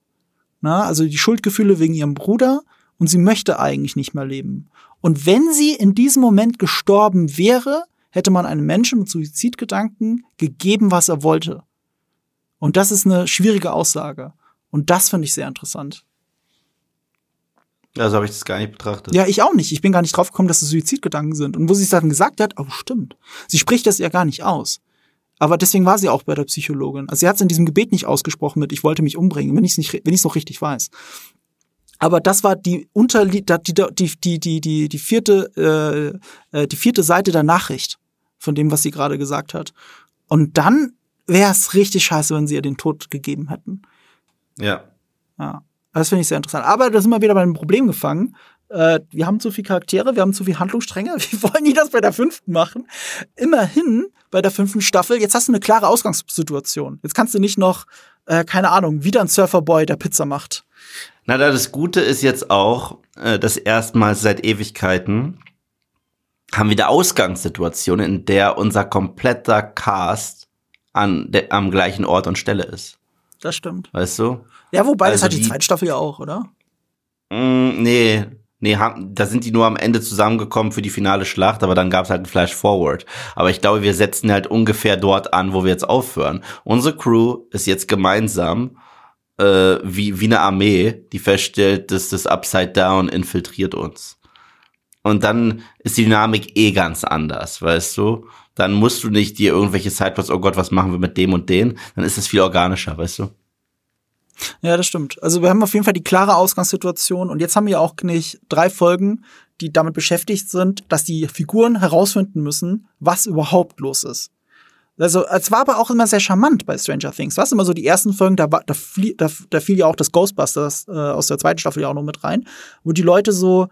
Na, also die Schuldgefühle wegen ihrem Bruder und sie möchte eigentlich nicht mehr leben. Und wenn sie in diesem Moment gestorben wäre, hätte man einem Menschen mit Suizidgedanken gegeben, was er wollte. Und das ist eine schwierige Aussage. Und das finde ich sehr interessant. Ja, so habe ich das gar nicht betrachtet. Ja, ich auch nicht. Ich bin gar nicht drauf gekommen, dass es Suizidgedanken sind. Und wo sie es dann gesagt hat, oh, stimmt. Sie spricht das ja gar nicht aus. Aber deswegen war sie auch bei der Psychologin. Also sie hat es in diesem Gebet nicht ausgesprochen mit, ich wollte mich umbringen, wenn ich es nicht, wenn ich es noch richtig weiß. Aber das war die unter die die die die die die vierte äh, äh, die vierte Seite der Nachricht von dem, was sie gerade gesagt hat. Und dann wäre es richtig scheiße, wenn sie ihr den Tod gegeben hätten. Ja. Ja. Das finde ich sehr interessant. Aber da sind wir wieder bei einem Problem gefangen. Äh, wir haben zu viele Charaktere, wir haben zu viele Handlungsstränge. Wie wollen die das bei der fünften machen? Immerhin bei der fünften Staffel, jetzt hast du eine klare Ausgangssituation. Jetzt kannst du nicht noch, äh, keine Ahnung, wieder ein Surferboy, der Pizza macht. Na, das Gute ist jetzt auch, äh, dass erstmals seit Ewigkeiten haben wir eine Ausgangssituation, in der unser kompletter Cast an der, am gleichen Ort und Stelle ist. Das stimmt. Weißt du? Ja, wobei, also das hat die, die zweite Staffel ja auch, oder? Mm, nee, Nee, da sind die nur am Ende zusammengekommen für die finale Schlacht, aber dann gab's halt ein Flash Forward. Aber ich glaube, wir setzen halt ungefähr dort an, wo wir jetzt aufhören. Unsere Crew ist jetzt gemeinsam äh, wie, wie eine Armee, die feststellt, dass das Upside Down infiltriert uns. Und dann ist die Dynamik eh ganz anders, weißt du? Dann musst du nicht dir irgendwelche Sideplots, oh Gott, was machen wir mit dem und den? Dann ist es viel organischer, weißt du? Ja, das stimmt. Also wir haben auf jeden Fall die klare Ausgangssituation und jetzt haben wir auch nicht drei Folgen, die damit beschäftigt sind, dass die Figuren herausfinden müssen, was überhaupt los ist. Also, es war aber auch immer sehr charmant bei Stranger Things. Was immer so die ersten Folgen, da, da, da, da fiel ja auch das Ghostbusters äh, aus der zweiten Staffel ja auch noch mit rein, wo die Leute so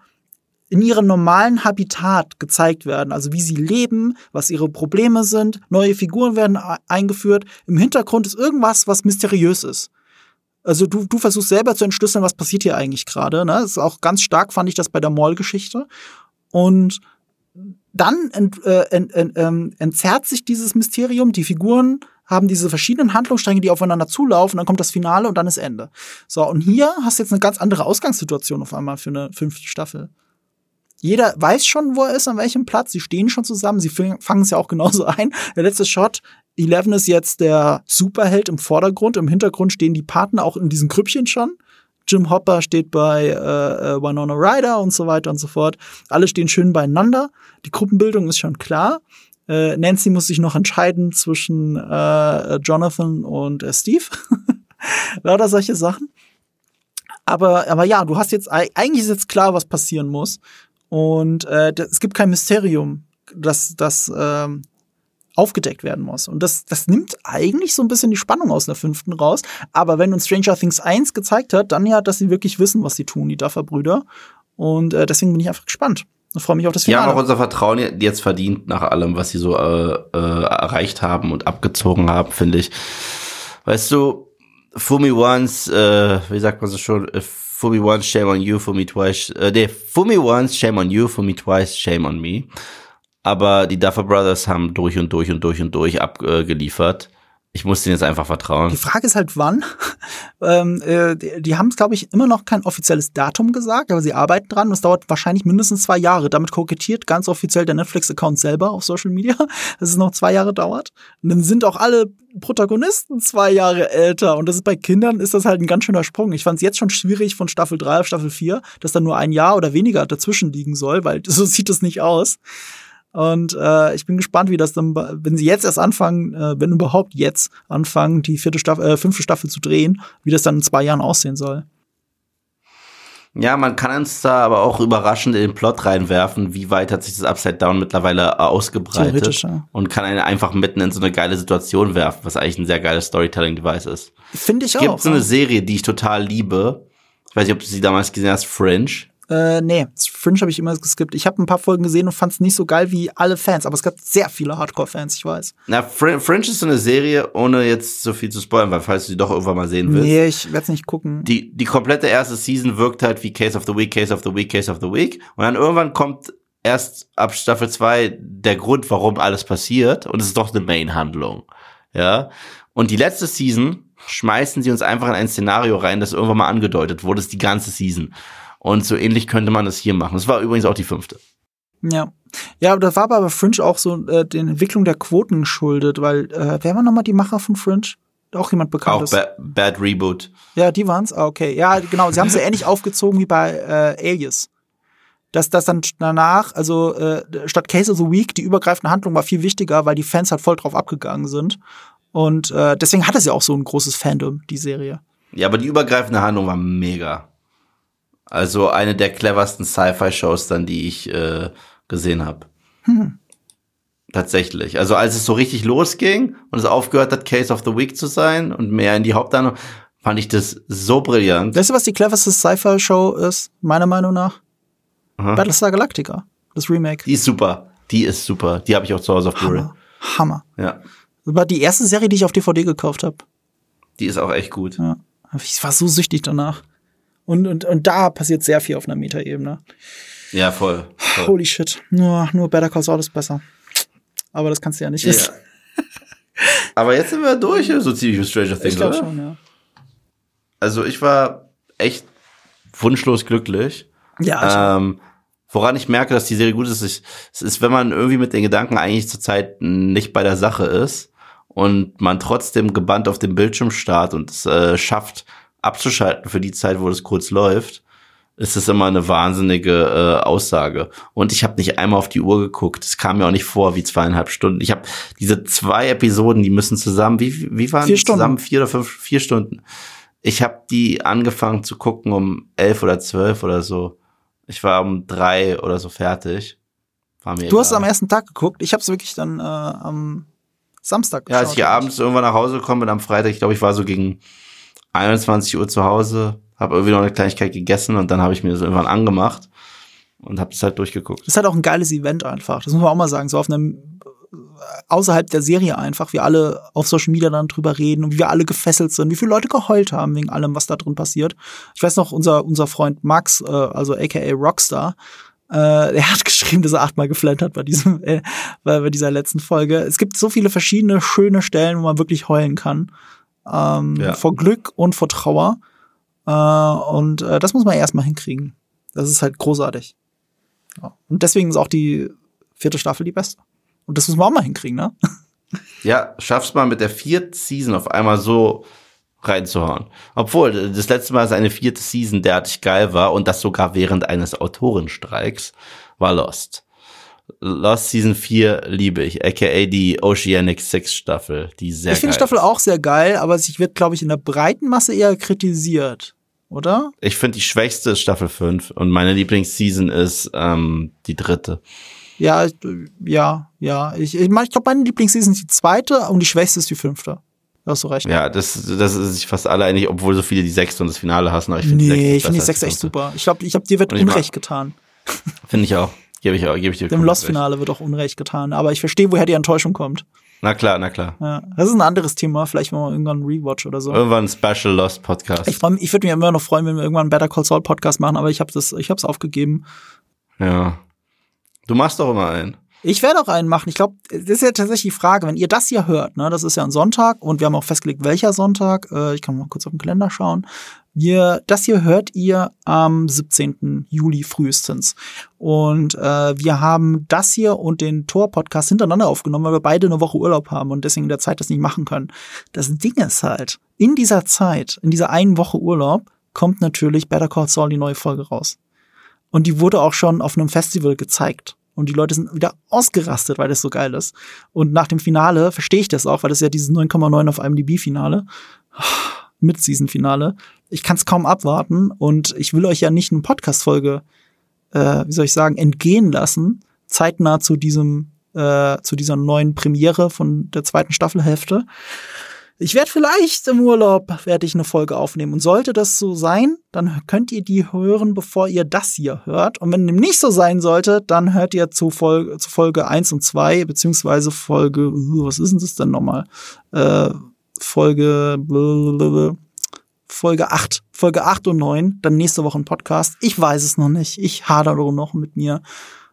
in ihrem normalen Habitat gezeigt werden, also wie sie leben, was ihre Probleme sind, neue Figuren werden eingeführt. Im Hintergrund ist irgendwas, was mysteriös ist. Also du, du versuchst selber zu entschlüsseln, was passiert hier eigentlich gerade. Ne? Das ist auch ganz stark, fand ich das bei der Mall-Geschichte. Und dann ent, äh, ent, ent, ähm, entzerrt sich dieses Mysterium. Die Figuren haben diese verschiedenen Handlungsstränge, die aufeinander zulaufen. Dann kommt das Finale und dann ist Ende. So, und hier hast du jetzt eine ganz andere Ausgangssituation auf einmal für eine fünfte Staffel. Jeder weiß schon, wo er ist, an welchem Platz. Sie stehen schon zusammen. Sie fangen es ja auch genauso ein. Der letzte Shot Eleven ist jetzt der Superheld im Vordergrund. Im Hintergrund stehen die Partner auch in diesen Grüppchen schon. Jim Hopper steht bei äh, äh, Winona Ryder und so weiter und so fort. Alle stehen schön beieinander. Die Gruppenbildung ist schon klar. Äh, Nancy muss sich noch entscheiden zwischen äh, Jonathan und äh, Steve. Lauter solche Sachen. Aber, aber ja, du hast jetzt, eigentlich ist jetzt klar, was passieren muss. Und äh, es gibt kein Mysterium, das, das ähm, aufgedeckt werden muss. Und das, das nimmt eigentlich so ein bisschen die Spannung aus der fünften raus. Aber wenn uns Stranger Things 1 gezeigt hat, dann ja, dass sie wirklich wissen, was sie tun, die Duffer-Brüder. Und äh, deswegen bin ich einfach gespannt. Ich freue mich auf das Finale. Ja, auch unser Vertrauen jetzt verdient nach allem, was sie so äh, äh, erreicht haben und abgezogen haben, finde ich. Weißt du, Fumi once, äh, wie sagt man so schon, äh, Fumi once, shame on you, Fumi twice, äh, nee, Fumi once, shame on you, Fumi twice, shame on me aber die Duffer Brothers haben durch und durch und durch und durch abgeliefert. Ich muss denen jetzt einfach vertrauen. Die Frage ist halt, wann. ähm, äh, die, die haben, glaube ich, immer noch kein offizielles Datum gesagt, aber sie arbeiten dran. Es dauert wahrscheinlich mindestens zwei Jahre. Damit kokettiert ganz offiziell der Netflix-Account selber auf Social Media, dass es noch zwei Jahre dauert. Und dann sind auch alle Protagonisten zwei Jahre älter. Und das ist bei Kindern ist das halt ein ganz schöner Sprung. Ich fand es jetzt schon schwierig von Staffel 3 auf Staffel 4, dass dann nur ein Jahr oder weniger dazwischen liegen soll, weil so sieht es nicht aus. Und äh, ich bin gespannt, wie das dann, wenn sie jetzt erst anfangen, äh, wenn überhaupt jetzt anfangen, die vierte Staffel, äh, fünfte Staffel zu drehen, wie das dann in zwei Jahren aussehen soll. Ja, man kann uns da aber auch überraschend in den Plot reinwerfen, wie weit hat sich das Upside Down mittlerweile ausgebreitet Theoretisch, ja. und kann einen einfach mitten in so eine geile Situation werfen, was eigentlich ein sehr geiles Storytelling-Device ist. Finde ich Es gibt auch. so eine Serie, die ich total liebe. Ich weiß nicht, ob du sie damals gesehen hast, Fringe. Äh, nee, Fringe habe ich immer geskippt. Ich habe ein paar Folgen gesehen und fand es nicht so geil wie alle Fans, aber es gab sehr viele Hardcore-Fans, ich weiß. Na, Fr Fringe ist so eine Serie, ohne jetzt so viel zu spoilern, weil falls du sie doch irgendwann mal sehen willst. Nee, ich werde es nicht gucken. Die, die komplette erste Season wirkt halt wie Case of the Week, Case of the Week, Case of the Week. Und dann irgendwann kommt erst ab Staffel 2 der Grund, warum alles passiert. Und es ist doch eine Main-Handlung. Ja. Und die letzte Season schmeißen sie uns einfach in ein Szenario rein, das irgendwann mal angedeutet wurde, das ist die ganze Season. Und so ähnlich könnte man es hier machen. Das war übrigens auch die fünfte. Ja. Ja, aber das war aber bei Fringe auch so äh, den Entwicklung der Quoten geschuldet, weil äh, wer war nochmal die Macher von Fringe? Auch jemand Auch bekanntes. ba Bad Reboot. Ja, die waren's. Ah, okay. Ja, genau. Sie haben es ja ähnlich aufgezogen wie bei äh, Alias. Dass das dann danach, also äh, statt Case of the Week, die übergreifende Handlung war viel wichtiger, weil die Fans halt voll drauf abgegangen sind. Und äh, deswegen hat es ja auch so ein großes Fandom, die Serie. Ja, aber die übergreifende Handlung war mega. Also eine der cleversten Sci-Fi-Shows dann, die ich äh, gesehen habe. Tatsächlich. Also als es so richtig losging und es aufgehört hat, Case of the Week zu sein und mehr in die Haupthandlung, fand ich das so brillant. Weißt du, was die cleverste Sci-Fi-Show ist, meiner Meinung nach? Aha. Battlestar Galactica. Das Remake. Die ist super. Die ist super. Die habe ich auch zu Hause auf Blu-ray. Hammer. Hammer. Ja. Das war die erste Serie, die ich auf DVD gekauft habe. Die ist auch echt gut. Ja. Ich war so süchtig danach. Und, und, und da passiert sehr viel auf einer Metaebene. Ja, voll. voll. Holy shit. Nur, nur Better Call Saul ist besser. Aber das kannst du ja nicht wissen. Ja. Aber jetzt sind wir durch, so ziemlich mit Stranger Things, Ich oder? schon, ja. Also ich war echt wunschlos glücklich. Ja, Ähm, woran ich merke, dass die Serie gut ist, ist, es ist, wenn man irgendwie mit den Gedanken eigentlich zurzeit nicht bei der Sache ist und man trotzdem gebannt auf dem Bildschirm starrt und es äh, schafft, abzuschalten für die Zeit, wo das kurz läuft, ist es immer eine wahnsinnige äh, Aussage. Und ich habe nicht einmal auf die Uhr geguckt. Es kam mir auch nicht vor wie zweieinhalb Stunden. Ich habe diese zwei Episoden, die müssen zusammen, wie, wie waren Vier die Stunden. zusammen? Vier oder fünf, vier Stunden. Ich habe die angefangen zu gucken um elf oder zwölf oder so. Ich war um drei oder so fertig. War mir du hast egal. am ersten Tag geguckt. Ich habe es wirklich dann äh, am Samstag Ja, als ich geschaut. abends irgendwann nach Hause gekommen bin am Freitag, ich glaube, ich war so gegen 21 Uhr zu Hause, habe irgendwie noch eine Kleinigkeit gegessen und dann habe ich mir das irgendwann angemacht und habe es halt durchgeguckt. Das ist halt auch ein geiles Event einfach. Das muss man auch mal sagen. So auf einem außerhalb der Serie einfach, wie alle auf Social Media dann drüber reden und wie wir alle gefesselt sind, wie viele Leute geheult haben wegen allem, was da drin passiert. Ich weiß noch, unser, unser Freund Max, äh, also aka Rockstar, äh, er hat geschrieben, dass er achtmal geflennt hat bei diesem, äh, bei dieser letzten Folge. Es gibt so viele verschiedene schöne Stellen, wo man wirklich heulen kann. Ähm, Ja. Vor Glück und vor Trauer. Äh, und äh, das muss man erstmal hinkriegen. Das ist halt großartig. Ja. Und deswegen ist auch die vierte Staffel die beste. Und das muss man auch mal hinkriegen, ne? Ja, schaff's mal mit der vierten Season auf einmal so reinzuhauen. Obwohl, das letzte Mal, dass eine vierte Season derartig geil war und das sogar während eines Autorenstreiks, war Lost. Lost Season 4 liebe ich, aka die Oceanic Six Staffel, die sehr ich finde die Staffel ist. auch sehr geil, aber sie wird, glaube ich, in der breiten Masse eher kritisiert. Oder? Ich finde die schwächste ist Staffel 5 und meine Lieblingsseason ist ähm, die dritte. Ja, ja, ja. Ich, ich, mein, ich glaube, meine Lieblingsseason ist die zweite und die schwächste ist die fünfte. Da hast du recht. Ja, das, das ist sich fast alle einig, obwohl so viele die sechste und das Finale hassen. Aber ich find die nee, sechste ich finde die sechste echt super. Ich glaube, ich glaub, dir wird Unrecht getan. Finde ich auch. Gebe ich gebe ich dir. Dem. Lost-Finale wird auch Unrecht getan. Aber ich verstehe, woher die Enttäuschung kommt. Na klar, na klar. Ja, das ist ein anderes Thema. Vielleicht machen wir irgendwann einen Rewatch oder so. Irgendwann ein Special Lost Podcast. Ich, freu ich würde mich immer noch freuen, wenn wir irgendwann einen Better Call Saul Podcast machen, aber ich habe das, ich habe es aufgegeben. Ja. Du machst doch immer einen. Ich werde auch einen machen. Ich glaube, das ist ja tatsächlich die Frage, wenn ihr das hier hört, ne, das ist ja ein Sonntag und wir haben auch festgelegt, welcher Sonntag. Äh, ich kann mal kurz auf den Kalender schauen. Wir, das hier hört ihr am 17. Juli frühestens. Und äh, wir haben das hier und den Tor-Podcast hintereinander aufgenommen, weil wir beide eine Woche Urlaub haben und deswegen in der Zeit das nicht machen können. Das Ding ist halt, in dieser Zeit, in dieser einen Woche Urlaub, kommt natürlich Better Call Saul die neue Folge raus. Und die wurde auch schon auf einem Festival gezeigt. Und die Leute sind wieder ausgerastet, weil das so geil ist. Und nach dem Finale verstehe ich das auch, weil das ist ja dieses 9,9 auf IMDb-Finale. Mid-Season-Finale. Ich kann es kaum abwarten und ich will euch ja nicht eine Podcast-Folge, äh, wie soll ich sagen, entgehen lassen, zeitnah zu diesem, äh, zu dieser neuen Premiere von der zweiten Staffelhälfte. Ich werde vielleicht im Urlaub werde ich eine Folge aufnehmen und sollte das so sein, dann könnt ihr die hören, bevor ihr das hier hört. Und wenn dem nicht so sein sollte, dann hört ihr zu Folge, zu Folge 1 und 2, beziehungsweise Folge, was ist denn das denn nochmal? Äh, Folge, blablabla, Folge 8, Folge 8 und 9, dann nächste Woche ein Podcast. Ich weiß es noch nicht. Ich hadere noch mit mir.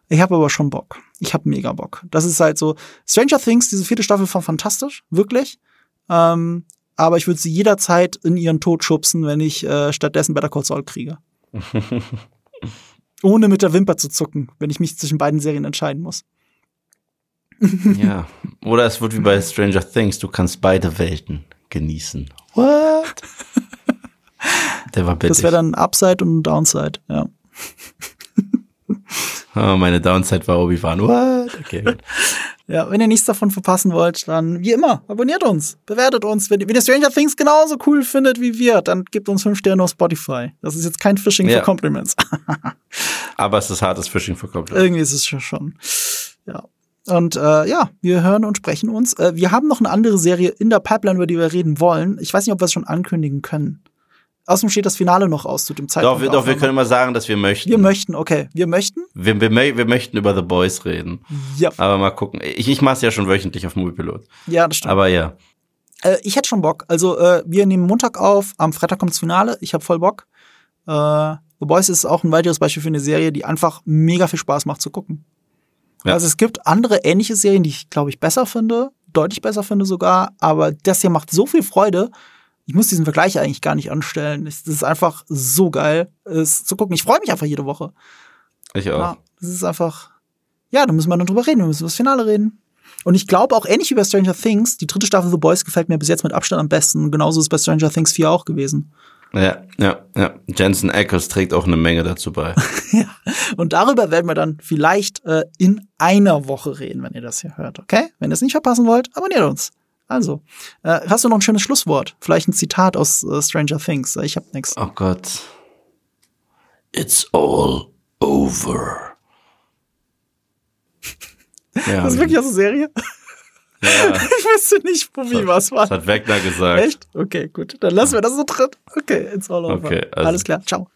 Ich habe aber schon Bock. Ich habe mega Bock. Das ist halt so. Stranger Things, diese vierte Staffel war fantastisch, wirklich. Ähm, aber ich würde sie jederzeit in ihren Tod schubsen, wenn ich äh, stattdessen Better Call Saul kriege. Ohne mit der Wimper zu zucken, wenn ich mich zwischen beiden Serien entscheiden muss. Ja. Oder es wird wie bei Stranger Things, du kannst beide Welten genießen. What? Der war billig. Das wäre dann ein Upside und ein Downside, ja. Oh, meine Downside war Obi-Wan. What? Okay, gut. Ja, wenn ihr nichts davon verpassen wollt, dann wie immer, abonniert uns, bewertet uns. Wenn, wenn ihr Stranger Things genauso cool findet wie wir, dann gebt uns fünf Sterne auf Spotify. Das ist jetzt kein Phishing Ja. für Compliments. Aber es ist hartes Fishing für Compliments. Irgendwie ist es schon. Ja. Und äh, ja, wir hören und sprechen uns. Äh, wir haben noch eine andere Serie in der Pipeline, über die wir reden wollen. Ich weiß nicht, ob wir es schon ankündigen können. Außerdem steht das Finale noch aus zu dem Doch, Zeitpunkt. wir, der doch, wir können immer sagen, dass wir möchten. wir möchten, okay, wir möchten. wir, wir, wir möchten über The Boys reden. Ja, Aber mal gucken. Ich, ich mache es ja schon wöchentlich auf Moviepilot. ja, das stimmt. Aber ja. Äh, ich hätte schon Bock. Also, äh, wir nehmen Montag auf, am Freitag kommt das Finale. Ich habe voll Bock. Äh, The Boys ist auch ein weiteres Beispiel für eine Serie, die einfach mega viel Spaß macht zu gucken. Ja. Also es gibt andere ähnliche Serien, die ich, glaube ich, besser finde, deutlich besser finde sogar, aber das hier macht so viel Freude. Ich muss diesen Vergleich eigentlich gar nicht anstellen. Es ist einfach so geil, es zu gucken. Ich freue mich einfach jede Woche. Ich auch. Ja, das ist einfach, ja, da müssen wir noch drüber reden, wir müssen über das Finale reden. Und ich glaube auch ähnlich wie bei Stranger Things, die dritte Staffel The Boys gefällt mir bis jetzt mit Abstand am besten. Genauso ist es bei Stranger Things 4 auch gewesen. Ja, ja, ja. Jensen Ackles trägt auch eine Menge dazu bei. ja. Und darüber werden wir dann vielleicht äh, in einer Woche reden, wenn ihr das hier hört, okay? Wenn ihr es nicht verpassen wollt, abonniert uns. Also, äh, hast du noch ein schönes Schlusswort? Vielleicht ein Zitat aus äh, Stranger Things? Ich hab nix. Oh Gott. It's all over. Ja, Das ist wirklich aus der Serie? Ja, Ich wüsste nicht, wo wie was war. das hat Wegner gesagt. Echt? Okay, gut. Dann lassen wir das so drin. Okay, it's all over. Okay, also- Alles klar. Ciao.